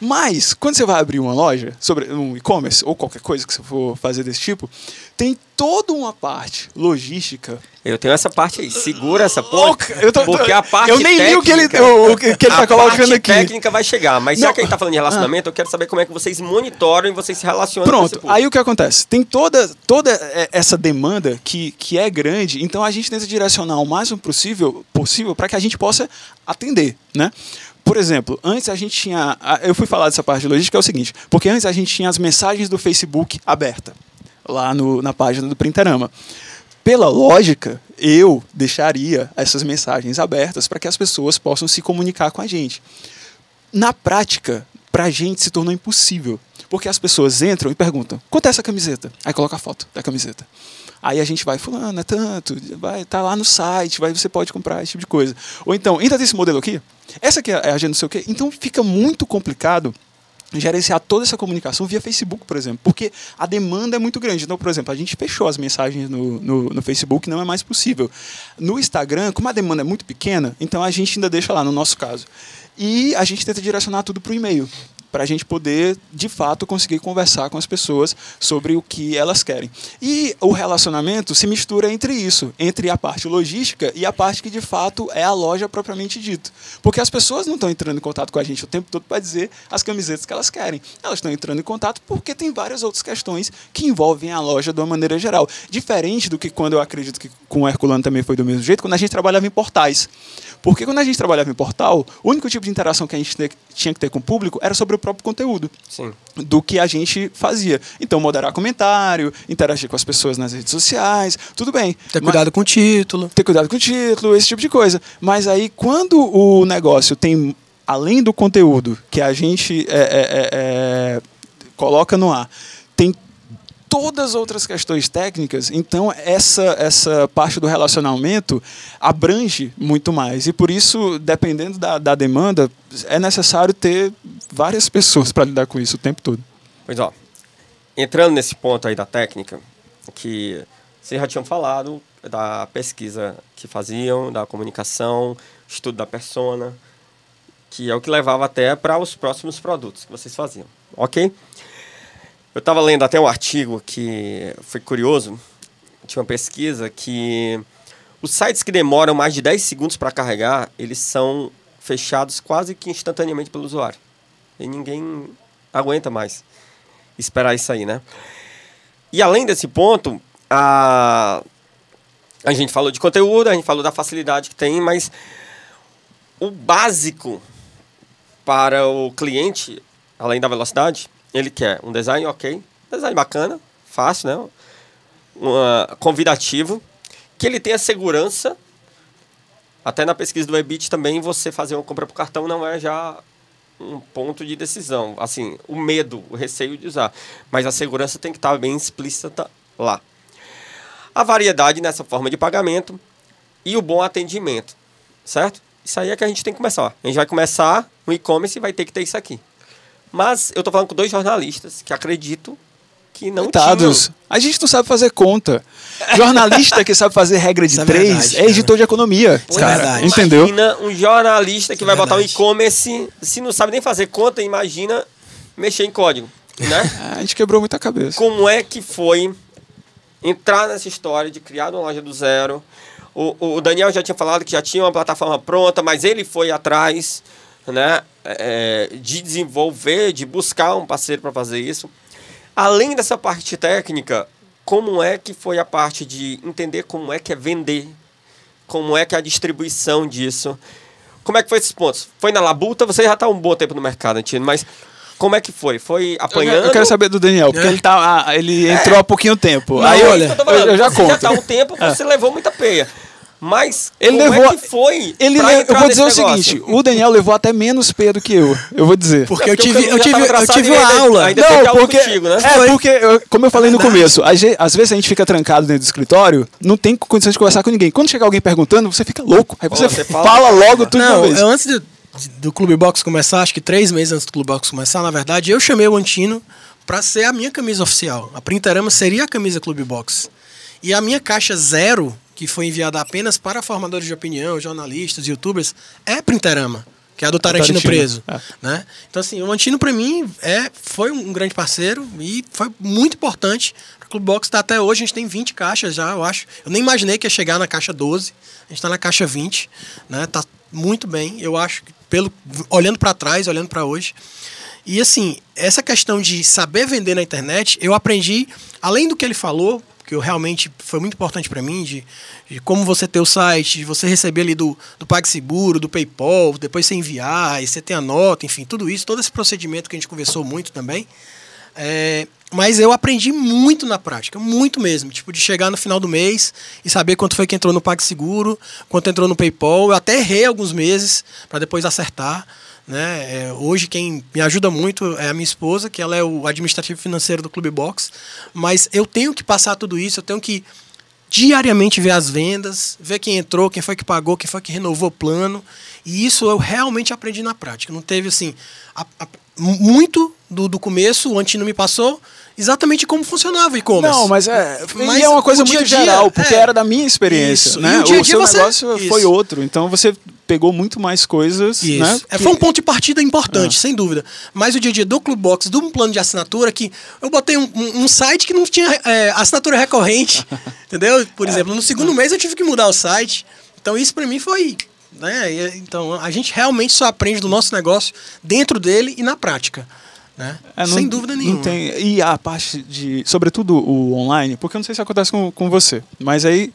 Mas, quando você vai abrir uma loja, sobre um e-commerce ou qualquer coisa que você for fazer desse tipo, tem toda uma parte logística. Eu tenho essa parte aí. Segura essa tô- porque a parte eu nem li o que ele- técnica- o- o que- ele tá a colocando aqui. técnica vai chegar. Mas já Não. que a gente tá falando de relacionamento, eu quero saber como é que vocês monitoram e vocês se relacionam Pronto, aí o que acontece? Tem toda, toda é, essa demanda que, que é grande, então a gente tenta direcionar o máximo possível possível para que a gente possa atender, né? Por exemplo, antes a gente tinha. a- Eu fui falar dessa parte de logística, é o seguinte, porque antes a gente tinha as mensagens do Facebook aberta, lá no, na página do Printerama. Pela lógica, eu deixaria essas mensagens abertas para que as pessoas possam se comunicar com a gente. Na prática, pra gente se tornou impossível. Porque as pessoas entram e perguntam: quanto é essa camiseta? Aí coloca a foto da camiseta. Aí a gente vai, fulano, é tanto, vai, tá lá no site, vai, você pode comprar esse tipo de coisa. Ou então, ainda tem esse modelo aqui? Essa aqui é a agenda não sei o quê. Então fica muito complicado gerenciar toda essa comunicação via Facebook, por exemplo, porque a demanda é muito grande. Então, por exemplo, a gente fechou as mensagens no, no, no Facebook, não é mais possível. No Instagram, como a demanda é muito pequena, então a gente ainda deixa lá, no nosso caso. E a gente tenta direcionar tudo para o e-mail, para a gente poder, de fato, conseguir conversar com as pessoas sobre o que elas querem. E o relacionamento se mistura entre isso, entre a parte logística e a parte que, de fato, é a loja propriamente dito. Porque as pessoas não estão entrando em contato com a gente o tempo todo para dizer as camisetas que elas querem. Elas estão entrando em contato porque tem várias outras questões que envolvem a loja de uma maneira geral. Diferente do que quando eu acredito que com o Herculano também foi do mesmo jeito, quando a gente trabalhava em portais. Porque quando a gente trabalhava em portal, o único tipo de interação que a gente te- tinha que ter com o público era sobre o próprio conteúdo Sim. do que a gente fazia. Então, moderar comentário, interagir com as pessoas nas redes sociais, tudo bem. Ter Mas- cuidado com o título. ter cuidado com o título, esse tipo de coisa. Mas aí, quando o negócio tem, além do conteúdo que a gente é, é, é, é, coloca no ar, tem todas as outras questões técnicas, então essa, essa parte do relacionamento abrange muito mais. E por isso, dependendo da, da demanda, é necessário ter várias pessoas para lidar com isso o tempo todo. Pois ó, entrando nesse ponto aí da técnica, que vocês já tinham falado da pesquisa que faziam, da comunicação, estudo da persona, que é o que levava até para os próximos produtos que vocês faziam, ok? Eu estava lendo até um artigo que foi curioso, tinha uma pesquisa que os sites que demoram mais de 10 segundos para carregar, eles são fechados quase que instantaneamente pelo usuário. E ninguém aguenta mais esperar isso aí, né? E além desse ponto, a, a gente falou de conteúdo, a gente falou da facilidade que tem, mas o básico para o cliente, além da velocidade, ele quer um design ok, design bacana, fácil, né? Uma, convidativo, que ele tenha segurança. Até na pesquisa do Ebit também você fazer uma compra por cartão não é já um ponto de decisão. Assim, o medo, o receio de usar. Mas a segurança tem que estar bem explícita lá. A variedade nessa forma de pagamento e o bom atendimento, certo? Isso aí é que a gente tem que começar. A gente vai começar no e-commerce e vai ter que ter isso aqui. Mas eu tô falando com dois jornalistas que acredito que não Coitados. tinham. A gente não sabe fazer conta. Jornalista que sabe fazer regra de é três verdade, é cara. editor de economia. Pois cara, é verdade. entendeu? Imagina um jornalista que é vai botar um verdade. e-commerce, se não sabe nem fazer conta, imagina mexer em código, né? [LAUGHS] A gente quebrou muita cabeça. Como é que foi entrar nessa história de criar uma loja do zero? O, o Daniel já tinha falado que já tinha uma plataforma pronta, mas ele foi atrás. Né, é, de desenvolver, de buscar um parceiro para fazer isso. Além dessa parte técnica, como é que foi a parte de entender como é que é vender, como é que é a distribuição disso? Como é que foi esses pontos? Foi na labuta, você já está um bom tempo no mercado, Antino, mas como é que foi? Foi apanhando? Eu quero saber do Daniel, porque É. ele, tá, ah, ele entrou há pouquinho tempo. Não, Aí olha, Eu eu, já você já conto. tá há um tempo, [LAUGHS] você levou muita peia. Mas Ele como levou- é que foi? Ele pra le- eu vou nesse dizer o negócio? seguinte: o Daniel levou até menos P do que eu. Eu vou dizer. Porque Não, eu porque o tive, eu tive, eu tive uma ainda- aula. ainda- teve aula contigo, né? É, porque, eu- como eu falei no Verdade. começo, às vezes a gente fica trancado dentro do escritório, não tem condições de conversar com ninguém. Quando chega alguém perguntando, você fica louco. Aí você, você fala- fala, logo tudo de Não, uma vez. eu, antes do, do Clube Box começar, acho que três meses antes do Clube Box começar, na verdade, eu chamei o Antino pra ser a minha camisa oficial. A Printerama seria a camisa Clube Box. E a minha caixa zero, que foi enviada apenas para formadores de opinião, jornalistas, youtubers, é Printerama. Que é a do Tarantino, Tarantino, preso. é. Né? Então, assim, o Antino, pra mim, é, foi um grande parceiro e foi muito importante. O Clube Box está até hoje, a gente tem 20 caixas já, eu acho. Eu nem imaginei que ia chegar na caixa 12. A gente está na caixa 20, né? Tá muito bem. Eu acho que pelo olhando para trás, olhando para hoje. E assim, essa questão de saber vender na internet, eu aprendi além do que ele falou, que eu realmente foi muito importante para mim, de, de como você ter o site, de você receber ali do, do PagSeguro, do PayPal, depois você enviar, e você ter a nota, enfim, tudo isso, todo esse procedimento que a gente conversou muito também. É, mas eu aprendi muito na prática, muito mesmo. Tipo, de chegar no final do mês e saber quanto foi que entrou no PagSeguro, quanto entrou no PayPal. Eu até errei alguns meses para depois acertar. Né? É, hoje quem me ajuda muito é a minha esposa, que ela é o administrativo financeiro do Clube Box. Mas eu tenho que passar tudo isso, eu tenho que diariamente ver as vendas, ver quem entrou, quem foi que pagou, quem foi que renovou o plano. E isso eu realmente aprendi na prática. Não teve assim. a- a- muito do, do começo, o Antino me passou exatamente como funcionava o e-commerce. Não, mas é, Mas é uma coisa dia muito dia, geral, porque é. era da minha experiência, Isso, né? e o dia o seu você- negócio foi isso. outro, então você pegou muito mais coisas, Isso. né? É, foi um ponto de partida importante, sem dúvida. Mas o dia a dia do Clube Box, um plano de assinatura, que eu botei um, um- um site que não tinha é, assinatura recorrente, [LAUGHS] entendeu? Por exemplo, no segundo mês eu tive que mudar o site. Então isso pra mim foi. Né? Então a gente realmente só aprende do nosso negócio dentro dele e na prática. Né? É, não- sem dúvida nenhuma. Não tem, e a parte de, sobretudo o online, porque eu não sei se acontece com, com você, mas aí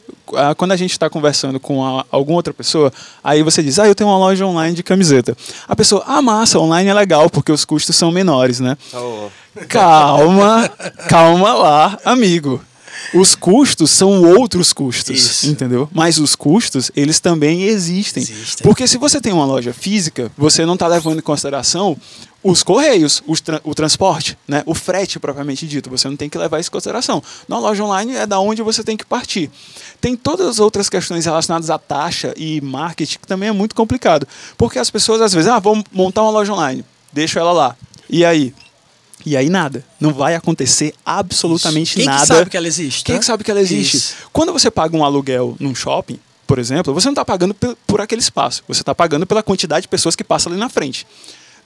quando a gente está conversando com a- alguma outra pessoa, aí você diz, ah, eu tenho uma loja online de camiseta. A pessoa, ah, massa, online é legal porque os custos são menores, né? Oh, Calma, calma lá, amigo. Os custos são outros custos, Isso. entendeu? Mas os custos, eles também existem. Existem. Porque se você tem uma loja física, você não está levando em consideração os correios, os tra- o transporte, né? o frete propriamente dito. Você não tem que levar isso em consideração. Na loja online é da onde você tem que partir. Tem todas as outras questões relacionadas à taxa e marketing que também é muito complicado. Porque as pessoas às vezes, ah, vou montar uma loja online, deixo ela lá. E aí? E aí nada. Não vai acontecer absolutamente Quem nada. que sabe que ela existe? Quem né? que sabe que ela existe? Isso. Quando você paga um aluguel num shopping, por exemplo, você não está pagando por aquele espaço. Você está pagando pela quantidade de pessoas que passam ali na frente.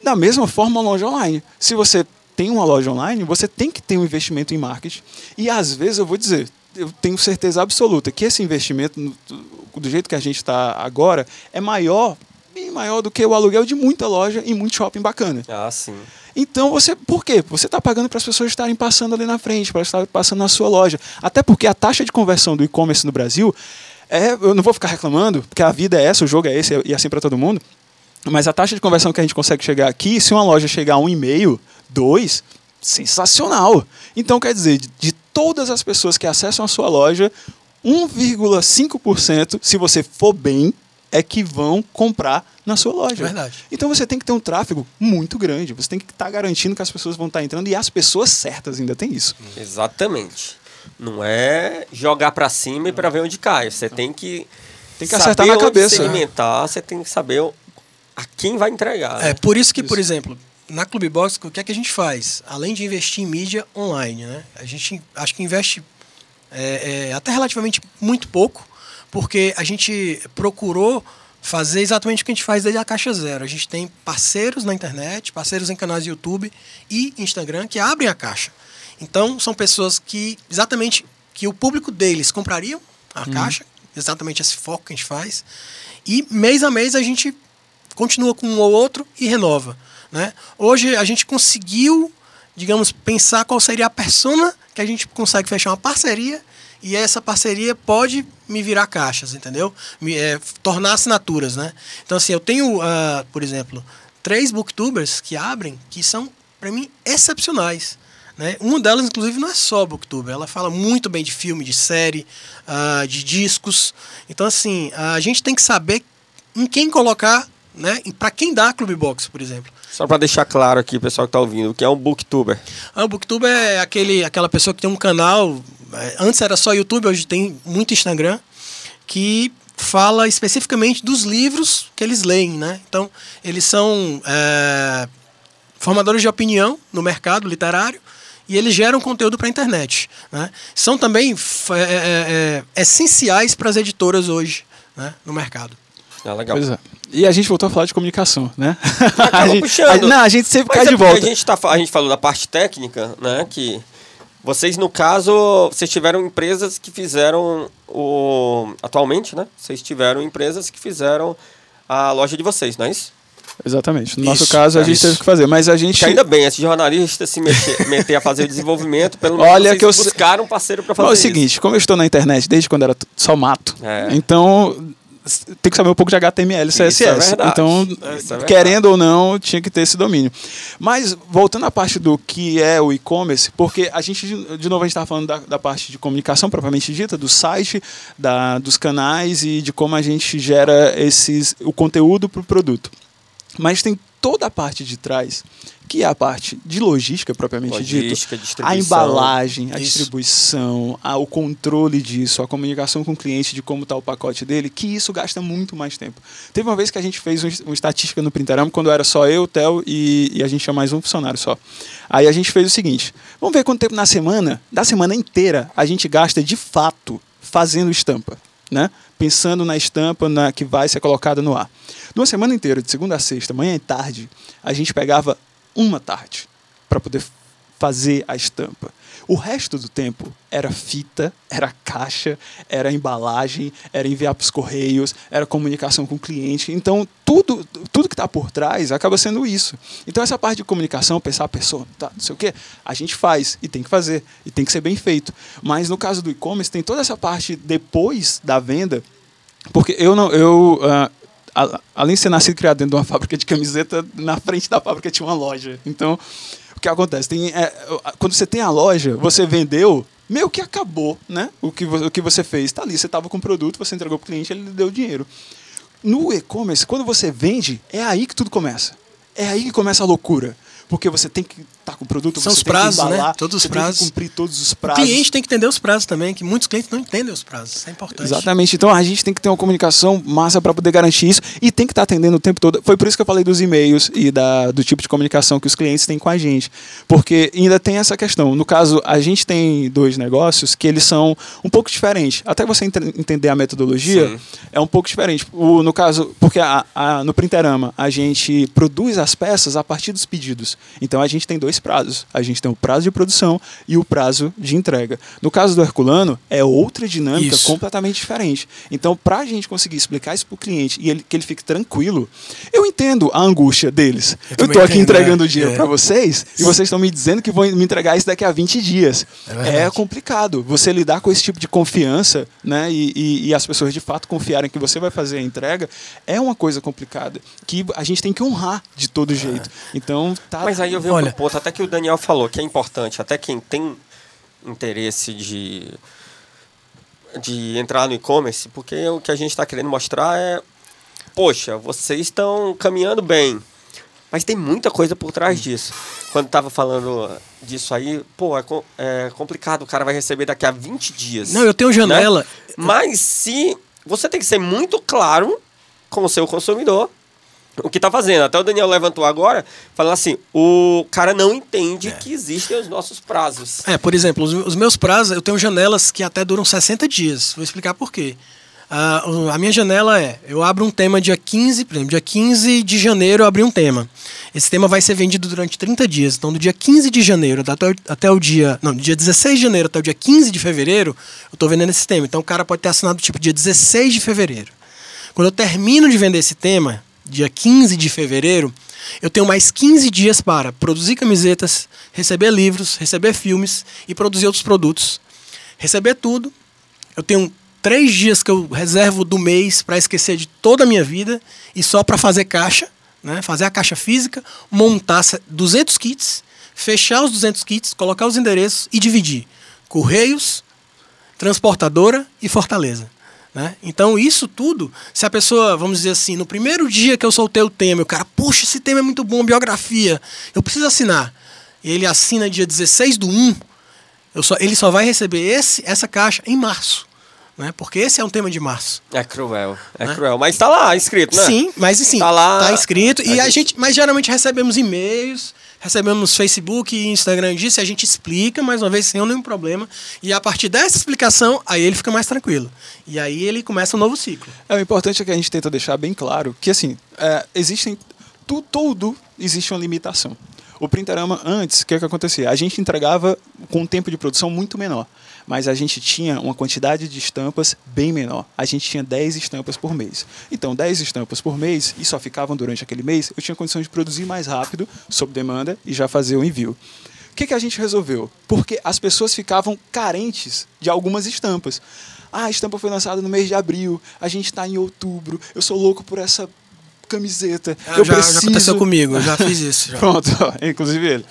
Da mesma forma, uma loja online. Se você tem uma loja online, você tem que ter um investimento em marketing. E às vezes eu vou dizer, eu tenho certeza absoluta que esse investimento, do jeito que a gente está agora, é maior, bem maior do que o aluguel de muita loja em muito shopping bacana. ah, sim. Então você, por quê? Você está pagando para as pessoas estarem passando ali na frente, para estarem passando na sua loja. Até porque a taxa de conversão do e-commerce no Brasil é, eu não vou ficar reclamando, porque a vida é essa, o jogo é esse e assim para todo mundo. Mas a taxa de conversão que a gente consegue chegar aqui, se uma loja chegar a um e meio, dois, sensacional. Então quer dizer, de, de todas as pessoas que acessam a sua loja, 1,5%, se você for bem, é que vão comprar na sua loja. Verdade. Então você tem que ter um tráfego muito grande. Você tem que estar garantindo que as pessoas vão estar entrando e as pessoas certas ainda tem isso. Exatamente. Não é jogar pra cima e pra ver onde cai. Você tem que Tem que acertar saber na cabeça. segmentar, você tem que saber a quem vai entregar. É por isso que, por exemplo, na Clube Box, o que é que a gente faz? Além de investir em mídia online, né? A gente acho que investe é, é, até relativamente muito pouco, porque a gente procurou fazer exatamente o que a gente faz desde a caixa zero. A gente tem parceiros na internet, parceiros em canais de YouTube e Instagram que abrem a caixa. Então são pessoas que exatamente que o público deles comprariam a caixa, exatamente esse foco que a gente faz. E mês a mês a gente continua com um ou outro e renova. Né? Hoje a gente conseguiu, digamos, pensar qual seria a persona que a gente consegue fechar uma parceria e essa parceria pode me virar caixas, entendeu? Me, é, tornar assinaturas, né? Então, assim, eu tenho, uh, por exemplo, três booktubers que abrem que são, para mim, excepcionais. Né? Uma delas, inclusive, não é só booktuber, ela fala muito bem de filme, de série, uh, de discos. Então, assim, a gente tem que saber em quem colocar, né? para quem dá Clube Box, por exemplo. Só para deixar claro aqui, pessoal que está ouvindo, o que é um booktuber? Ah, o booktuber é aquele, aquela pessoa que tem um canal, antes era só YouTube, hoje tem muito Instagram, que fala especificamente dos livros que eles leem, né? Então, eles são é, formadores de opinião no mercado literário e eles geram conteúdo para a internet. Né? São também é, é, é, essenciais para as editoras hoje né, no mercado. Ah, legal. Pois é. E a gente voltou a falar de comunicação, né? [LAUGHS] a gente, a, não, a gente sempre Mas cai é de volta. A gente, tá, a gente falou da parte técnica, né? Que vocês, no caso, vocês tiveram empresas que fizeram o. Atualmente, né? Vocês tiveram empresas que fizeram a loja de vocês, não é isso? Exatamente. No nosso Isso, caso, a é gente isso. teve que fazer, mas a gente. Que ainda bem, esse jornalista se meter, [LAUGHS] meter a fazer o desenvolvimento, pelo menos Olha que eu buscaram um parceiro para fazer Mas é o isso. seguinte, como eu estou na internet desde quando era só mato, É. então tem que saber um pouco de HTML e Isso é CSS. verdade. então, é querendo ou não, tinha que ter esse domínio. Mas, voltando à parte do que é o e-commerce, porque a gente, de de novo, a gente estava falando da, da parte de comunicação propriamente dita, do site, da, dos canais e de como a gente gera esses, o conteúdo para o produto. Mas tem toda a parte de trás, que é a parte de logística propriamente Logística, dito, a embalagem, a Isso. distribuição, a- o controle disso, a comunicação com o cliente de como está o pacote dele, que isso gasta muito mais tempo. Teve uma vez que a gente fez um, uma estatística no Printerama, quando era só eu, o Theo e, e a gente tinha mais um funcionário só. Aí a gente fez o seguinte: vamos ver quanto tempo na semana, da semana inteira, a gente gasta de fato fazendo estampa, né? Pensando na estampa na, que vai ser colocada no ar. Numa semana inteira, de segunda a sexta, manhã e tarde, a gente pegava uma tarde para poder fazer a estampa. O resto do tempo era fita, era caixa, era embalagem, era enviar para os correios, era comunicação com o cliente. Então, tudo, tudo que está por trás acaba sendo isso. Então, essa parte de comunicação, pensar a pessoa, tá, não sei o quê, a gente faz e tem que fazer, e tem que ser bem feito. Mas no caso do e-commerce, tem toda essa parte depois da venda, porque eu não. Eu, ah, a- além de ser nascido e criado dentro de uma [LAUGHS] fábrica de camiseta, na frente da fábrica tinha uma loja. Então, o que acontece? Tem, é, quando você tem a loja, você vendeu, meio que acabou, né? O que, o que você fez. Está ali, você estava com o produto, você entregou para o cliente, ele lhe deu dinheiro. No e-commerce, quando você vende, é aí que tudo começa. É aí que começa a loucura. Porque você tem que estar com o produto, São você os tem prazos, que né? embalar, Todos os você prazos. tem que cumprir todos os O prazos. cliente tem que entender os prazos também, que muitos clientes não entendem os prazos. Isso é importante. Exatamente. Então a gente tem que ter uma comunicação massa para poder garantir isso e tem que estar atendendo o tempo todo. Foi por isso que eu falei dos e-mails e da, do tipo de comunicação que os clientes têm com a gente. Porque ainda tem essa questão. No caso, a gente tem dois negócios que eles são um pouco diferentes. Até você ente- entender a metodologia, Sim. é um pouco diferente. O, no caso, porque a, a- no Printerama a gente produz as peças a partir dos pedidos. Então a gente tem dois prazos. A gente tem o prazo de produção e o prazo de entrega. No caso do Herculano, é outra dinâmica Isso. completamente diferente. Então, para a gente conseguir explicar isso para o cliente e ele, que ele fique tranquilo, eu entendo a angústia deles. Eu estou aqui entregando é. o dinheiro É. para vocês e vocês estão me dizendo que vão me entregar isso daqui a 20 dias. É. É complicado. Você lidar com esse tipo de confiança, né? E, e- e as pessoas de fato confiarem que você vai fazer a entrega é uma coisa complicada que a gente tem que honrar de todo jeito. Então, tá. Mas aí eu venho Olha- ponto, até que o Daniel falou, que é importante, até quem tem interesse de, de entrar no e-commerce, porque o que a gente está querendo mostrar é, poxa, vocês estão caminhando bem, mas tem muita coisa por trás disso. Quando tava falando disso aí, pô, é, é complicado, o cara vai receber daqui a 20 dias. Não, eu tenho janela. né? Mas se você tem que ser muito claro com o seu consumidor o que tá fazendo. Até o Daniel levantou agora, falando assim: o cara não entende que existem os nossos prazos. É, por exemplo, os, os meus prazos, eu tenho janelas que até duram 60 dias. Vou explicar por quê. O- a minha janela é, eu abro um tema dia 15, por exemplo, dia 15 de janeiro eu abri um tema. Esse tema vai ser vendido durante 30 dias. Então, do dia 15 de janeiro até, o- até o dia. Não, do dia 16 de janeiro até o dia 15 de fevereiro, eu estou vendendo esse tema. Então, o cara pode ter assinado tipo dia 16 de fevereiro. Quando eu termino de vender esse tema, dia 15 de fevereiro, eu tenho mais 15 dias para produzir camisetas, receber livros, receber filmes e produzir outros produtos. Receber tudo. Eu tenho três dias que eu reservo do mês para esquecer de toda a minha vida e só para fazer caixa, né? fazer a caixa física, montar 200 kits, fechar os 200 kits, colocar os endereços e dividir. Correios, transportadora e Fortaleza. Né? Então, isso tudo, se a pessoa, vamos dizer assim, no primeiro dia que eu soltei o tema, o cara, puxa, esse tema é muito bom, biografia, eu preciso assinar. E ele assina dia 16 do 1, eu só, ele só vai receber esse, essa caixa em março. Né? Porque esse é um tema de março. É cruel, é né? cruel. Mas está lá inscrito, né? Sim, mas sim, tá lá tá inscrito. E a gente... a gente, mas geralmente recebemos e-mails recebemos Facebook e Instagram disso e a gente explica, mais uma vez, sem nenhum problema. E a partir dessa explicação, aí ele fica mais tranquilo. E aí ele começa um novo ciclo. É, o importante é que a gente tenta deixar bem claro que, assim, é, existem... Tu, tudo existe uma limitação. O Printerama, antes, o que, é que acontecia? A gente entregava com um tempo de produção muito menor mas a gente tinha uma quantidade de estampas bem menor. A gente tinha 10 estampas por mês. Então, 10 estampas por mês, e só ficavam durante aquele mês, eu tinha condição de produzir mais rápido, sob demanda, e já fazer o envio. O que, que a gente resolveu? Porque as pessoas ficavam carentes de algumas estampas. Ah, a estampa foi lançada no mês de abril, a gente está em outubro, eu sou louco por essa camiseta. Ah, eu já, preciso... já aconteceu comigo, eu já [LAUGHS] fiz isso. Já. Pronto, inclusive ele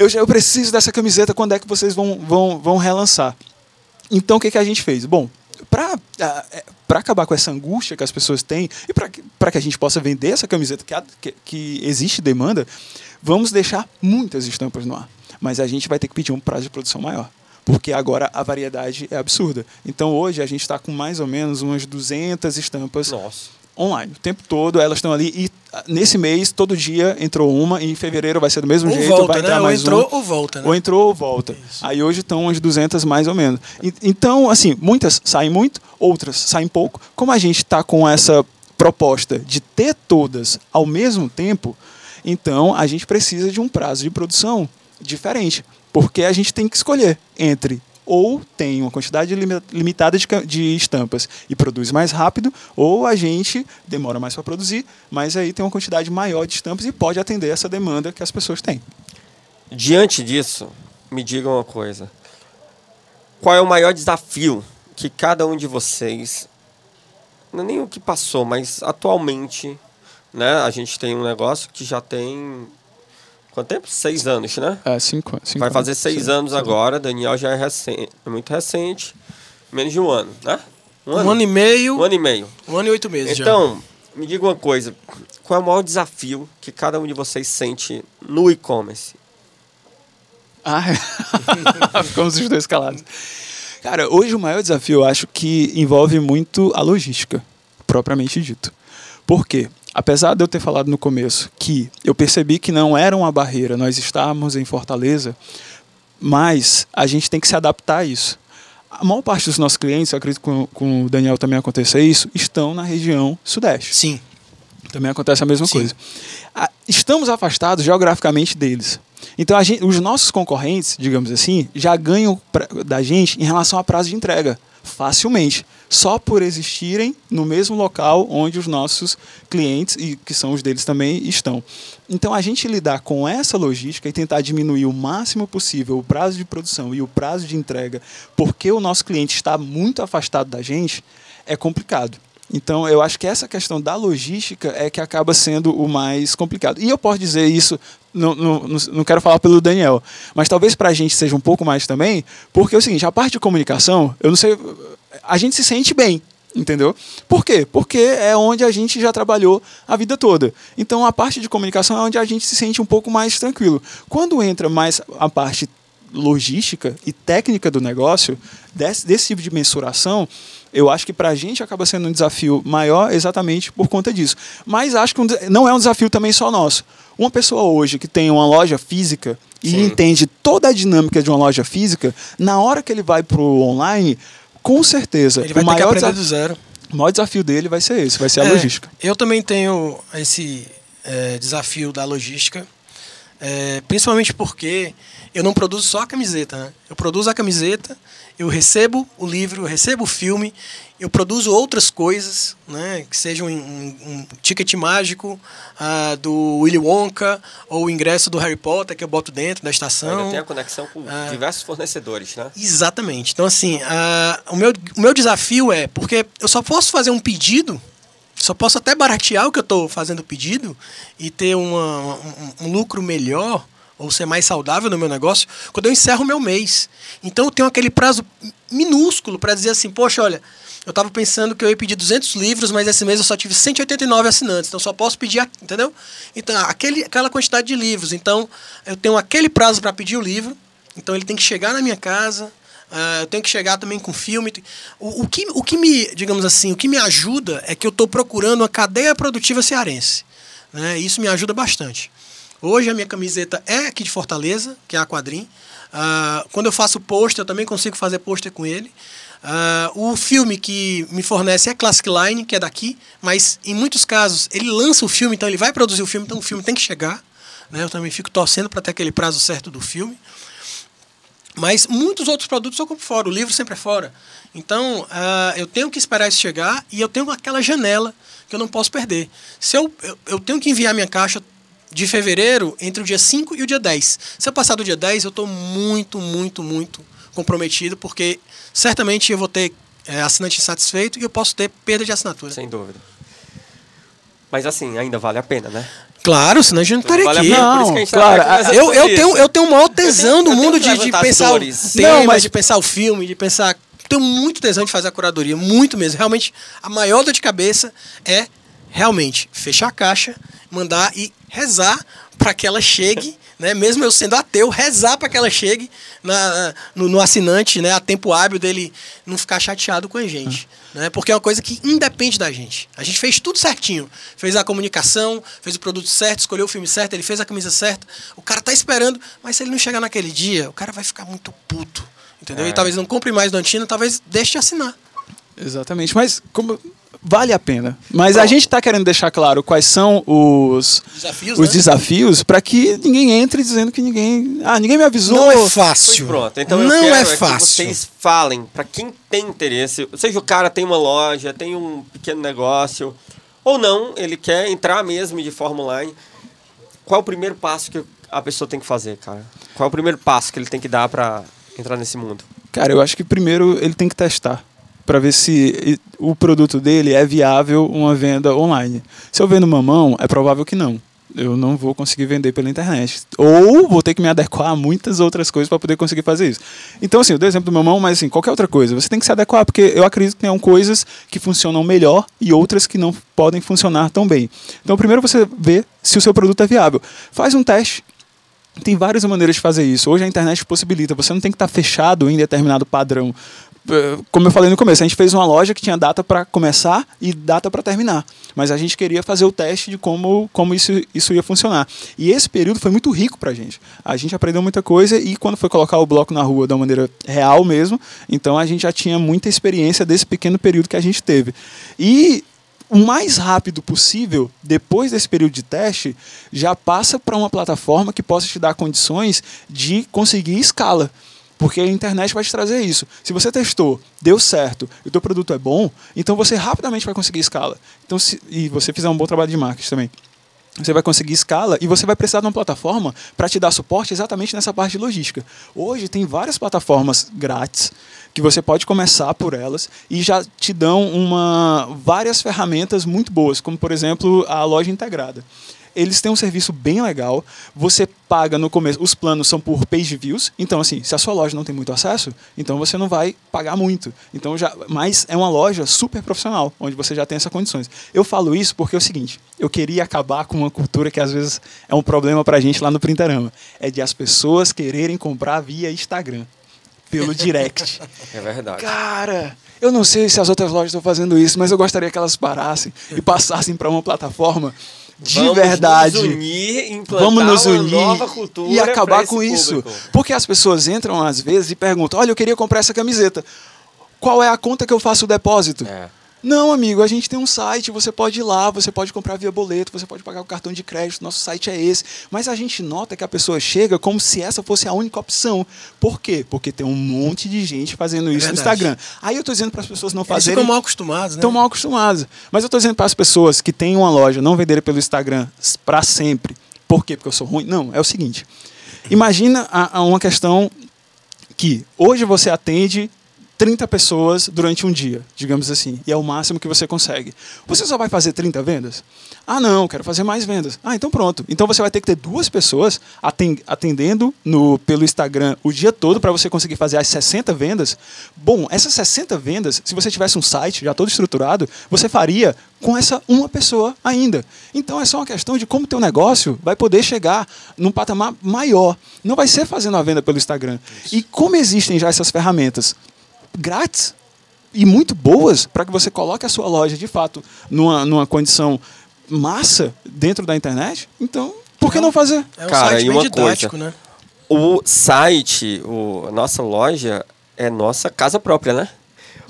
eu, eu preciso dessa camiseta, quando é que vocês vão, vão, vão relançar? Então o que, que a gente fez? Bom, para é, para acabar com essa angústia que as pessoas têm e para que a gente possa vender essa camiseta que, que, que, existe demanda, vamos deixar muitas estampas no ar. Mas a gente vai ter que pedir um prazo de produção maior. Porque agora a variedade é absurda. Então hoje a gente está com mais ou menos umas 200 estampas Nossa online. O tempo todo elas estão ali e nesse mês, todo dia entrou uma e em fevereiro vai ser do mesmo ou jeito, volta, vai entrar né? mais ou entrou uma. ou volta, né? Ou entrou ou volta. Isso. Aí hoje estão umas 200 mais ou menos. E, então, assim, muitas saem muito, outras saem pouco. Como a gente está com essa proposta de ter todas ao mesmo tempo, então a gente precisa de um prazo de produção diferente, porque a gente tem que escolher entre ou tem uma quantidade limitada de, de estampas e produz mais rápido, ou a gente demora mais para produzir, mas aí tem uma quantidade maior de estampas e pode atender essa demanda que as pessoas têm. Diante disso, me diga uma coisa. Qual é o maior desafio que cada um de vocês, não é nem o que passou, mas atualmente, né? A gente tem um negócio que já tem Quanto tempo? Seis anos, né? É, cinco, cinco Vai fazer seis anos agora. Daniel já é, recente, é muito recente. Menos de um ano, né? Um ano, um ano e meio. Um ano e meio. Um ano e oito meses então, já. me diga uma coisa. Qual é o maior desafio que cada um de vocês sente no e-commerce? Ah, é. [LAUGHS] ficamos os dois calados. Cara, hoje o maior desafio eu acho que envolve muito a logística, propriamente dito. Por quê? Apesar de eu ter falado no começo que eu percebi que não era uma barreira nós estarmos em Fortaleza, mas a gente tem que se adaptar a isso. A maior parte dos nossos clientes, eu acredito que com, o Daniel também acontece isso, estão na região sudeste. Sim. Também acontece a mesma Sim. coisa. Estamos afastados geograficamente deles. Então, gente, os nossos concorrentes, digamos assim, já ganham pra, da gente em relação a prazo de entrega facilmente, só por existirem no mesmo local onde os nossos clientes, e que são os deles também, estão. Então, a gente lidar com essa logística e tentar diminuir o máximo possível o prazo de produção e o prazo de entrega, porque o nosso cliente está muito afastado da gente, é complicado. Então, eu acho que essa questão da logística é que acaba sendo o mais complicado. E eu posso dizer isso, não, não, não quero falar pelo Daniel, mas talvez para a gente seja um pouco mais também, porque é o seguinte: a parte de comunicação, eu não sei, a gente se sente bem. Entendeu? Por quê? Porque é onde a gente já trabalhou a vida toda. Então a parte de comunicação é onde a gente se sente um pouco mais tranquilo. Quando entra mais a parte logística e técnica do negócio, desse, desse tipo de mensuração, eu acho que para a gente acaba sendo um desafio maior exatamente por conta disso. Mas acho que um, não é um desafio também só nosso. Uma pessoa hoje que tem uma loja física e Sim. entende toda a dinâmica de uma loja física, na hora que ele vai para o online, com certeza, ele vai o maior ter que aprender do zero. O maior desafio dele vai ser esse, vai ser a é, logística. Eu também tenho esse é, desafio da logística. É, principalmente porque eu não produzo só a camiseta, né? Eu produzo a camiseta, eu recebo o livro, eu recebo o filme, eu produzo outras coisas, né? Que sejam um, um, um ticket mágico uh, do Willy Wonka ou o ingresso do Harry Potter que eu boto dentro da estação. Ainda tem a conexão com uh, diversos fornecedores, né? Exatamente. Então, assim, uh, o, meu, o meu desafio é, porque eu só posso fazer um pedido só posso até baratear o que eu estou fazendo o pedido e ter uma, um, um, lucro melhor ou ser mais saudável no meu negócio quando eu encerro o meu mês. Então eu tenho aquele prazo minúsculo para dizer assim, poxa, olha, eu estava pensando que eu ia pedir 200 livros, mas esse mês eu só tive 189 assinantes, então só posso pedir, entendeu? Então, aquele, aquela quantidade de livros. Então, eu tenho aquele prazo para pedir o livro, então ele tem que chegar na minha casa, Uh, eu tenho que chegar também com filme. O, o, que, o que me, digamos assim, o que me ajuda é que eu estou procurando uma cadeia produtiva cearense. Né? Isso me ajuda bastante. Hoje a minha camiseta é aqui de Fortaleza, que é a Quadrim. Uh, quando eu faço pôster, eu também consigo fazer pôster com ele. Uh, o filme que me fornece é Classic Line, que é daqui, mas em muitos casos ele lança o filme, então ele vai produzir o filme, então o filme tem que chegar. Né? Eu também fico torcendo para ter aquele prazo certo do filme. Mas muitos outros produtos eu compro fora, o livro sempre é fora. Então, uh, eu tenho que esperar isso chegar e eu tenho aquela janela que eu não posso perder. Se eu, eu, eu, tenho que enviar minha caixa de fevereiro entre o dia 5 e o dia 10. Se eu passar do dia 10, eu estou muito, muito, muito comprometido, porque certamente eu vou ter é, assinante insatisfeito e eu posso ter perda de assinatura. Sem dúvida. Mas assim, ainda vale a pena, né? Claro, senão a gente não estaria vale aqui. Não, tá claro. eu, eu, tenho, eu tenho o maior tesão do mundo de, de pensar o tema, não, mas... de pensar o filme, de pensar... Tenho muito tesão de fazer a curadoria, muito mesmo. Realmente, a maior dor de cabeça é realmente fechar a caixa, mandar e rezar para que ela chegue, [LAUGHS] né? Mesmo eu sendo ateu, rezar para que ela chegue na, no, no, assinante, né? A tempo hábil dele não ficar chateado com a gente. Né? Porque é uma coisa que independe da gente. A gente fez tudo certinho. Fez a comunicação, fez o produto certo, escolheu o filme certo, ele fez a camisa certa. O cara tá esperando, mas se ele não chegar naquele dia, o cara vai ficar muito puto. Entendeu? É. E talvez não compre mais do Antino, talvez deixe de assinar. Exatamente. Mas como vale a pena. Mas Bom, a gente está querendo deixar claro quais são os desafios, os né? desafios para que ninguém entre dizendo que ninguém, ah, ninguém me avisou. Não é fácil. Pois pronto. Então não eu é quero fácil. É que vocês falem para quem tem interesse, seja o cara tem uma loja, tem um pequeno negócio ou não, ele quer entrar mesmo de forma online. Qual é o primeiro passo que a pessoa tem que fazer, cara? Qual é o primeiro passo que ele tem que dar para entrar nesse mundo? Cara, eu acho que primeiro ele tem que testar para ver se o produto dele é viável uma venda online. Se eu vendo mamão, é provável que não. Eu não vou conseguir vender pela internet. Ou vou ter que me adequar a muitas outras coisas para poder conseguir fazer isso. Então, assim, eu dei o exemplo do mamão, mas assim, qualquer outra coisa. Você tem que se adequar, porque eu acredito que tem coisas que funcionam melhor e outras que não podem funcionar tão bem. Então, primeiro você vê se o seu produto é viável. Faz um teste, tem várias maneiras de fazer isso. Hoje a internet possibilita. Você não tem que estar fechado em determinado padrão. Como eu falei no começo, a gente fez uma loja que tinha data para começar e data para terminar. Mas a gente queria fazer o teste de como, como isso, isso ia funcionar. E esse período foi muito rico para a gente. A gente aprendeu muita coisa e quando foi colocar o bloco na rua da maneira real mesmo, então a gente já tinha muita experiência desse pequeno período que a gente teve. E o mais rápido possível, depois desse período de teste, já passa para uma plataforma que possa te dar condições de conseguir escala. Porque a internet vai te trazer isso. Se você testou, deu certo e o teu produto é bom, então você rapidamente vai conseguir escala. Então, se, e você fizer um bom trabalho de marketing também. Você vai conseguir escala e você vai precisar de uma plataforma para te dar suporte exatamente nessa parte de logística. Hoje tem várias plataformas grátis que você pode começar por elas e já te dão uma, várias ferramentas muito boas, como por exemplo a loja integrada. Eles têm um serviço bem legal. Você paga no começo, os planos são por page views. Então, assim, se a sua loja não tem muito acesso, então você não vai pagar muito. Então já, mas é uma loja super profissional, onde você já tem essas condições. Eu falo isso porque é o seguinte: eu queria acabar com uma cultura que às vezes é um problema para a gente lá no Printerama. É de as pessoas quererem comprar via Instagram, pelo direct. [LAUGHS] É verdade. Cara, eu não sei se as outras lojas estão fazendo isso, mas eu gostaria que elas parassem e passassem para uma plataforma de vamos verdade. Nos unir, vamos nos unir e acabar com isso. Porque as pessoas entram às vezes e perguntam: olha, eu queria comprar essa camiseta. Qual é a conta que eu faço o depósito? É. Não, amigo, a gente tem um site, você pode ir lá, você pode comprar via boleto, você pode pagar com cartão de crédito, nosso site é esse. Mas a gente nota que a pessoa chega como se essa fosse a única opção. Por quê? Porque tem um monte de gente fazendo isso no verdade. Instagram. Aí eu tô dizendo para as pessoas não Eles fazerem. ficam mal acostumados, né? Estão mal acostumados. Mas eu estou dizendo para as pessoas que têm uma loja, não venderem pelo Instagram para sempre. Por quê? Porque eu sou ruim? Não, é o seguinte. Imagina a, a uma questão que hoje você atende 30 pessoas durante um dia, digamos assim, e é o máximo que você consegue. Você só vai fazer 30 vendas? Ah, não, quero fazer mais vendas. Ah, então pronto. Então você vai ter que ter duas pessoas aten- atendendo no, pelo Instagram o dia todo para você conseguir fazer as 60 vendas. Bom, essas 60 vendas, se você tivesse um site já todo estruturado, você faria com essa uma pessoa ainda. Então é só uma questão de como teu negócio vai poder chegar num patamar maior. Não vai ser fazendo a venda pelo Instagram. E como existem já essas ferramentas grátis e muito boas para que você coloque a sua loja de fato numa, numa condição massa dentro da internet, então por que não fazer? É um Cara, site e bem uma didático, coisa. né? O site, o, a nossa loja é nossa casa própria, né?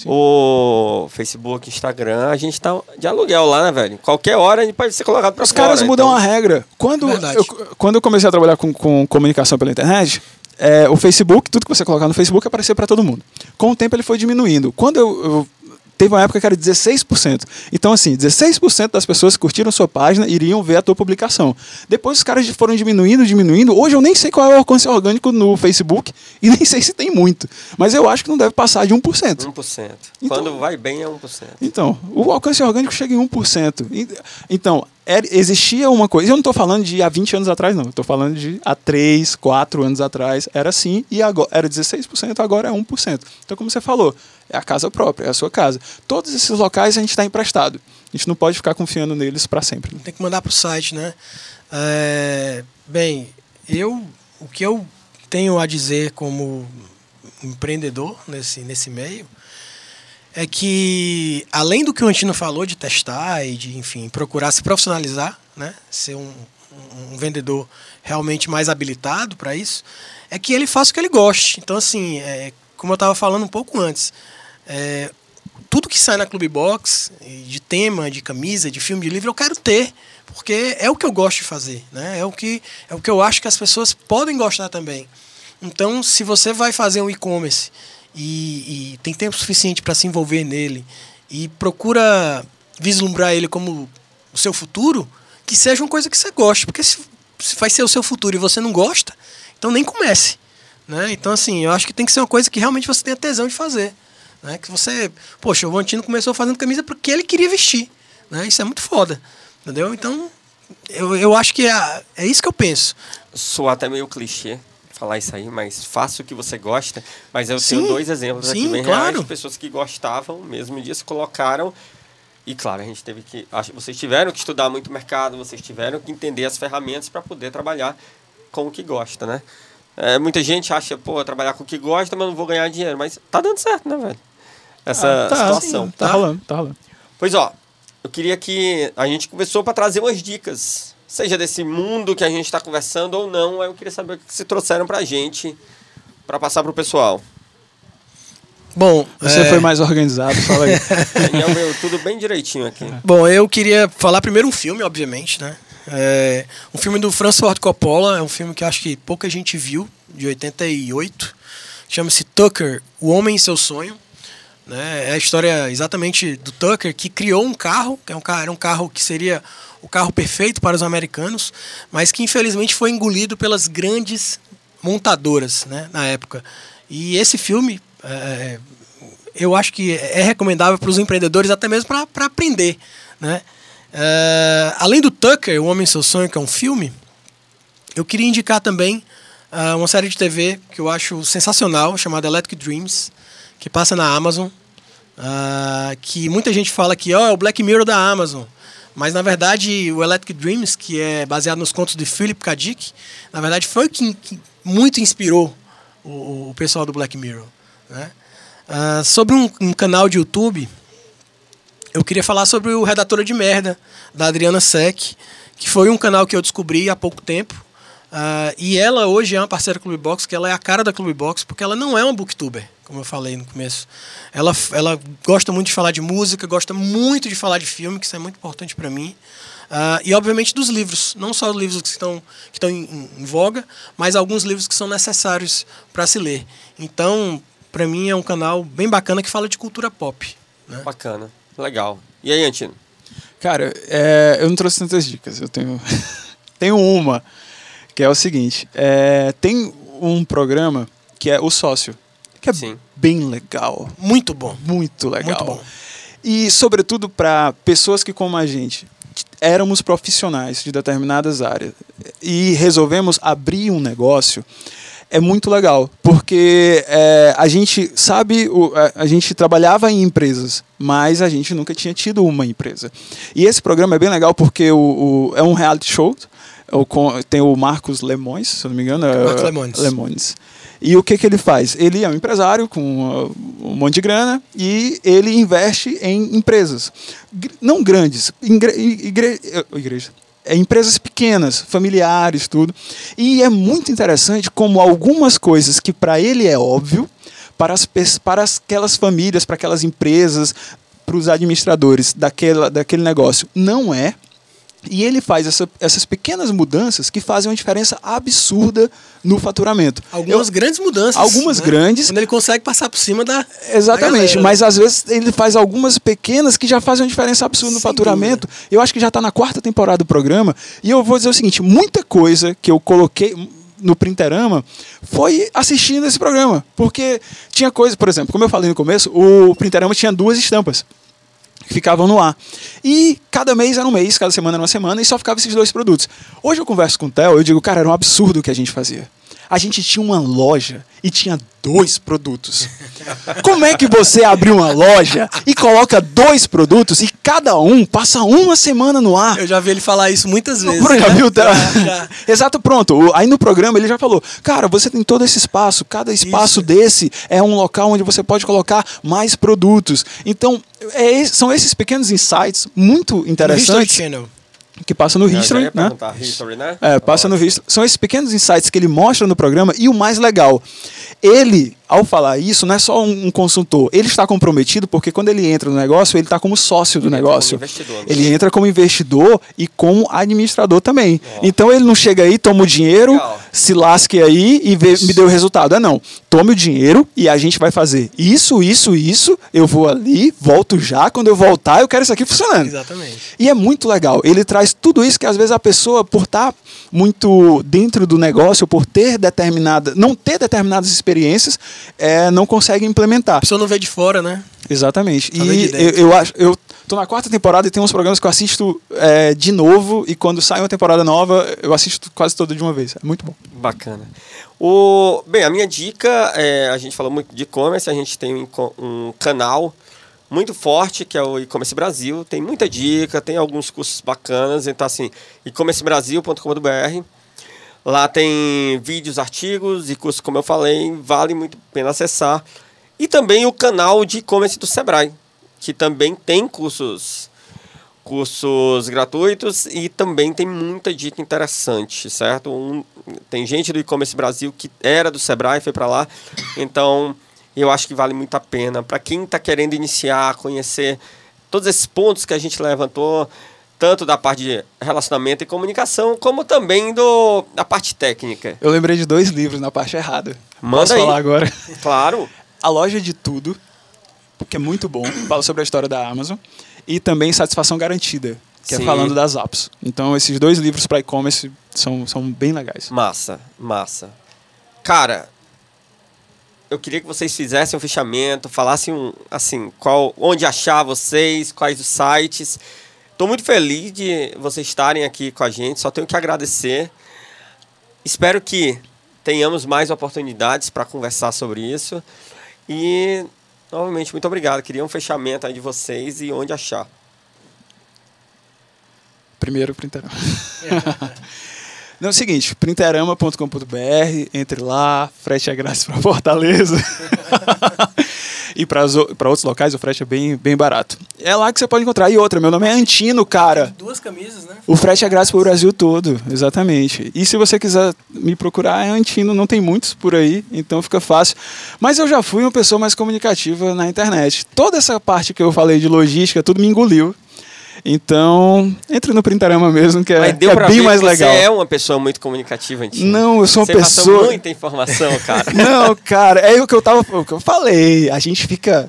O Facebook, Instagram, a gente tá de aluguel lá, né, velho? Qualquer hora a gente pode ser colocado pra Os fora. caras mudam então- a regra. Quando Verdade. eu, quando eu comecei a trabalhar com, com comunicação pela internet, é, o Facebook, tudo que você colocar no Facebook aparecia para todo mundo. Com o tempo ele foi diminuindo. Quando eu, eu- teve uma época que era 16%. Então assim, 16% das pessoas que curtiram sua página iriam ver a tua publicação. Depois os caras foram diminuindo, diminuindo. Hoje eu nem sei qual é o alcance orgânico no Facebook [LAUGHS] e nem sei se tem muito, mas eu acho que não deve passar de 1%. 1%. Então- Quando vai bem é 1%. Então, o alcance orgânico chega em 1%. E- Então, era- existia uma coisa. Eu não estou falando de há 20 anos atrás, não. Estou falando de há 3, 4 anos atrás. Era assim, e agora era 16%, agora é 1%. Então, como você falou, é a casa própria, é a sua casa. Todos esses locais a gente está emprestado. A gente não pode ficar confiando neles para sempre. Tem que mandar pro site, né? É, bem, eu o que eu tenho a dizer como empreendedor nesse, nesse meio é que além do que o Antino falou de testar e de enfim procurar se profissionalizar, né, ser um, um vendedor realmente mais habilitado para isso, é que ele faça o que ele goste. Então assim, é, como eu estava falando um pouco antes, é, tudo que sai na Clube Box, de tema, de camisa, de filme, de livro, eu quero ter, porque é o que eu gosto de fazer, né? É o que é o que eu acho que as pessoas podem gostar também. Então, se você vai fazer um e-commerce e, e tem tempo suficiente para se envolver nele e procura vislumbrar ele como o seu futuro, que seja uma coisa que você goste, porque se, se vai ser o seu futuro e você não gosta, então nem comece, né? Então, assim, eu acho que tem que ser uma coisa que realmente você tenha tesão de fazer. Né? Que você. Poxa, o Antino começou fazendo camisa porque ele queria vestir. Né? Isso é muito foda. Entendeu? Então, eu, eu acho que é, é isso que eu penso. Soa até meio clichê falar isso aí, mas faça o que você gosta. Mas eu Sim, tenho dois exemplos aqui sim, bem claro. reais de pessoas que gostavam, mesmo dia se colocaram. E claro, a gente teve que. acho- Vocês tiveram que estudar muito o mercado, vocês tiveram que entender as ferramentas para poder trabalhar com o que gosta, né? É, muita gente acha, pô, trabalhar com o que gosta, mas não vou ganhar dinheiro. Mas tá dando certo, né, velho? Essa Ah, tá, situação. sim, tá, rolando, tá rolando. Pois ó, eu queria que a gente conversou para trazer umas dicas, seja desse mundo que a gente está conversando ou não. Aí eu queria saber o que se trouxeram pra gente para passar pro pessoal. Bom, Você é, foi mais organizado, fala aí. [LAUGHS] Daniel veio tudo bem direitinho aqui. Bom, eu queria falar primeiro um filme, obviamente, né? É, um filme do Francis Ford Coppola, é um filme que acho que pouca gente viu, de 88. Chama-se Tucker, O Homem e Seu Sonho. Né? É a história exatamente do Tucker, que criou um carro, que é um carro, era um carro que seria o carro perfeito para os americanos, mas que infelizmente foi engolido pelas grandes montadoras né, na época. E esse filme, é, eu acho que é recomendável para os empreendedores, até mesmo para aprender. Né? É, além do Tucker, O Homem e Seu Sonho, que é um filme, eu queria indicar também ah, uma série de TV que eu acho sensacional, chamada Electric Dreams, que passa na Amazon. Ah, que muita gente fala que ó, é o Black Mirror da Amazon. Mas na verdade o Electric Dreams, que é baseado nos contos de Philip K. Dick, na verdade foi quem que muito inspirou o, o pessoal do Black Mirror. Né? Ah, sobre um, um canal de YouTube, eu queria falar sobre o Redatora de Merda, da Adriana Sec, que foi um canal que eu descobri há pouco tempo. Uh, e ela hoje é uma parceira do Clube Box, que ela é a cara da Clube Box, porque ela não é uma booktuber, como eu falei no começo. Ela, ela gosta muito de falar de música, gosta muito de falar de filme, que isso é muito importante para mim. Uh, e, obviamente, dos livros. Não só os livros que estão, que estão em, em voga, mas alguns livros que são necessários para se ler. Então, para mim, é um canal bem bacana que fala de cultura pop. Né? Bacana. Legal. E aí, Antino? Cara, é, eu não trouxe tantas dicas. Eu tenho, [LAUGHS] tenho uma, que é o seguinte. É, tem um programa que é O Sócio, que é Sim. bem legal. Muito bom. Muito legal. Muito bom. E, sobretudo, para pessoas que, como a gente, éramos profissionais de determinadas áreas e resolvemos abrir um negócio, é muito legal, porque é, a gente sabe, o, a, a, gente trabalhava em empresas, mas a gente nunca tinha tido uma empresa. E esse programa é bem legal porque o, o é um reality show, tem o Marcos Lemões, se não me engano. É, Marcos Lemões. Lemões. E o que, que ele faz? Ele é um empresário com uh, um monte de grana e ele investe em empresas. Não grandes, igre, igre, igreja, é, empresas pequenas, familiares, tudo. E é muito interessante como algumas coisas que para ele é óbvio, para, as, para aquelas famílias, para aquelas empresas, para os administradores daquela, daquele negócio, não é. E ele faz essa, essas pequenas mudanças que fazem uma diferença absurda no faturamento. Algumas Eu, grandes mudanças. Algumas né? grandes. Quando ele consegue passar por cima da. Exatamente, da mas às vezes ele faz algumas pequenas que já fazem uma diferença absurda no Sem faturamento. Dúvida. Eu acho que já está na quarta temporada do programa. E eu vou dizer o seguinte: muita coisa que eu coloquei no Printerama foi assistindo esse programa. Porque tinha coisa, por exemplo, como eu falei no começo, o Printerama tinha duas estampas ficavam no ar. E cada mês era um mês, cada semana era uma semana, e só ficava esses dois produtos. Hoje eu converso com o Theo, eu digo, cara, era um absurdo o que a gente fazia. A gente tinha uma loja e tinha dois produtos. Como é que você abre uma loja e coloca dois produtos e cada um passa uma semana no ar? Eu já vi ele falar isso muitas vezes. Já né? viu? Já, [LAUGHS] já. Exato, pronto. Aí no programa ele já falou: Cara, você tem todo esse espaço, cada espaço isso. desse é um local onde você pode colocar mais produtos. Então, é, são esses pequenos insights muito interessantes que passa no History, né? History, né? É, passa no History. São esses pequenos insights que ele mostra no programa e o mais legal, ele, ao falar isso, não é só um, consultor, ele está comprometido porque quando ele entra no negócio, ele está como sócio do ele negócio. Entra ele entra como investidor e como administrador também. Oh. Então ele não chega aí, toma o dinheiro, legal. Se lasque aí e vê, me dê o resultado. É não. Tome o dinheiro e a gente vai fazer isso, isso, isso. Eu vou ali, volto já. Quando eu voltar, eu quero isso aqui funcionando. Exatamente. E é muito legal. Ele traz tudo isso que às vezes a pessoa, por estar muito dentro do negócio, por ter determinada, não ter determinadas experiências, é, não consegue implementar. A pessoa não vê de fora, né? Exatamente. Só e eu, eu acho, eu tô na quarta temporada e tem uns programas que eu assisto é, de novo e quando sai uma temporada nova, eu assisto quase toda de uma vez. É muito bom. Bacana. O, bem, a minha dica, é, a gente falou muito de e-commerce, a gente tem um, um canal muito forte, que é o e-commerce Brasil. Tem muita dica, tem alguns cursos bacanas. Então, assim, e-commercebrasil.com.br. Lá tem vídeos, artigos e cursos, como eu falei, vale muito a pena acessar. E também o canal de e-commerce do Sebrae, que também tem cursos cursos gratuitos e também tem muita dica interessante, certo? Um, tem gente do e-commerce Brasil que era do Sebrae, foi para lá. Então, eu acho que vale muito a pena. Para quem está querendo iniciar, conhecer todos esses pontos que a gente levantou, tanto da parte de relacionamento e comunicação, como também do, da parte técnica. Eu lembrei de dois livros na parte errada. Manda Posso aí. falar agora? Claro. A Loja de Tudo, que é muito bom, fala sobre a história da Amazon, e também Satisfação Garantida, que é Sim. é falando das apps. Então, esses dois livros para e-commerce são, são bem legais. Massa, massa. Cara, eu queria que vocês fizessem um fechamento, falassem um, assim, qual, onde achar vocês, quais os sites. Estou muito feliz de vocês estarem aqui com a gente, só tenho que agradecer. Espero que tenhamos mais oportunidades para conversar sobre isso. E, novamente, muito obrigado. Queria um fechamento aí de vocês e onde achar. Primeiro, printerão. [LAUGHS] Não, é o seguinte, printerama.com.br, entre lá, frete é grátis para [LAUGHS] Fortaleza. ir para outros locais, o frete é bem, bem barato. É lá que você pode encontrar. E outra, meu nome é Antino, cara. Duas camisas, né? O frete é grátis para o Brasil todo, exatamente. E se você quiser me procurar, é Antino, não tem muitos por aí, então fica fácil. Mas eu já fui uma pessoa mais comunicativa na internet. Toda essa parte que eu falei de logística, tudo me engoliu. Então, entre no Printarama mesmo, que é, que é bem mais legal. Você é uma pessoa muito comunicativa, Antino. Não, eu sou uma você pessoa. Passou muita informação, cara. [LAUGHS] Não, cara, é o que eu tava. O que eu falei. A gente fica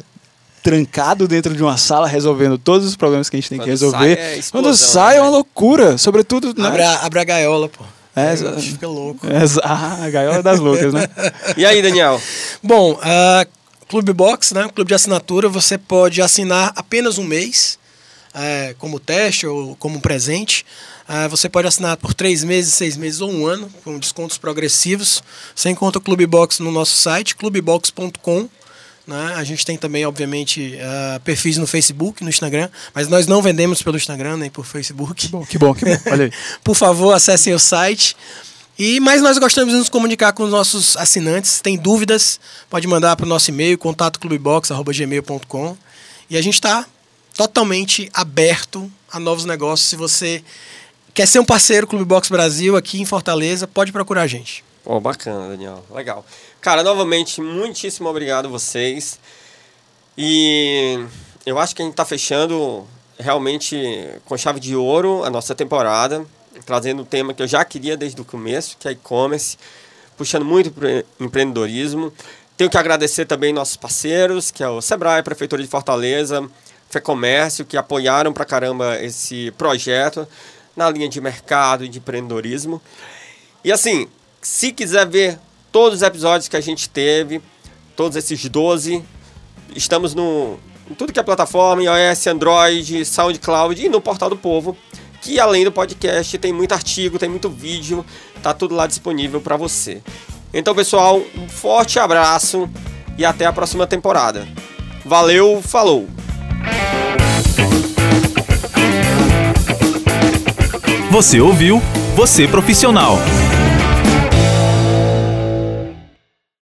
trancado dentro de uma sala resolvendo todos os problemas que a gente tem Quando que resolver. sai é explosão, Quando sai é uma né? loucura, sobretudo. Né? Abre, a, abre a gaiola, pô. É, a gente fica louco. [LAUGHS] É, ah, a gaiola das loucas, né? [LAUGHS] E aí, Daniel? Bom, a Clube Box, né, clube de assinatura, você pode assinar apenas um mês, é, como teste ou como presente. É, você pode assinar por três meses, seis meses ou um ano, com descontos progressivos. Você encontra o Clube Box no nosso site, clubebox.com. Né? A gente tem também, obviamente, ah, perfis no Facebook, no Instagram, mas nós não vendemos pelo Instagram nem por Facebook. Bom, que bom, que bom. [LAUGHS] Olha aí. Por favor, acessem o site. E mas nós gostamos de nos comunicar com os nossos assinantes. Tem dúvidas, pode mandar para o nosso e-mail, contatoclubebox.gmail.com. E a gente está totalmente aberto a novos negócios. Se você quer ser um parceiro Clube Box Brasil aqui em Fortaleza, pode procurar a gente. Pô, bacana, Daniel. Legal. Cara, novamente, muitíssimo obrigado a vocês. E eu acho que a gente tá fechando realmente com chave de ouro a nossa temporada, trazendo um tema que eu já queria desde o começo, que é e-commerce, puxando muito para empreendedorismo. Tenho que agradecer também nossos parceiros, que é o Sebrae, Prefeitura de Fortaleza, Fecomércio, que apoiaram pra caramba esse projeto na linha de mercado e de empreendedorismo. E assim, se quiser ver todos os episódios que a gente teve, todos esses 12, estamos no em tudo que é plataforma, iOS, Android, SoundCloud e no Portal do Povo, que além do podcast tem muito artigo, tem muito vídeo, tá tudo lá disponível para você. Então, pessoal, um forte abraço e até a próxima temporada. Valeu, falou. Você ouviu Você Profissional.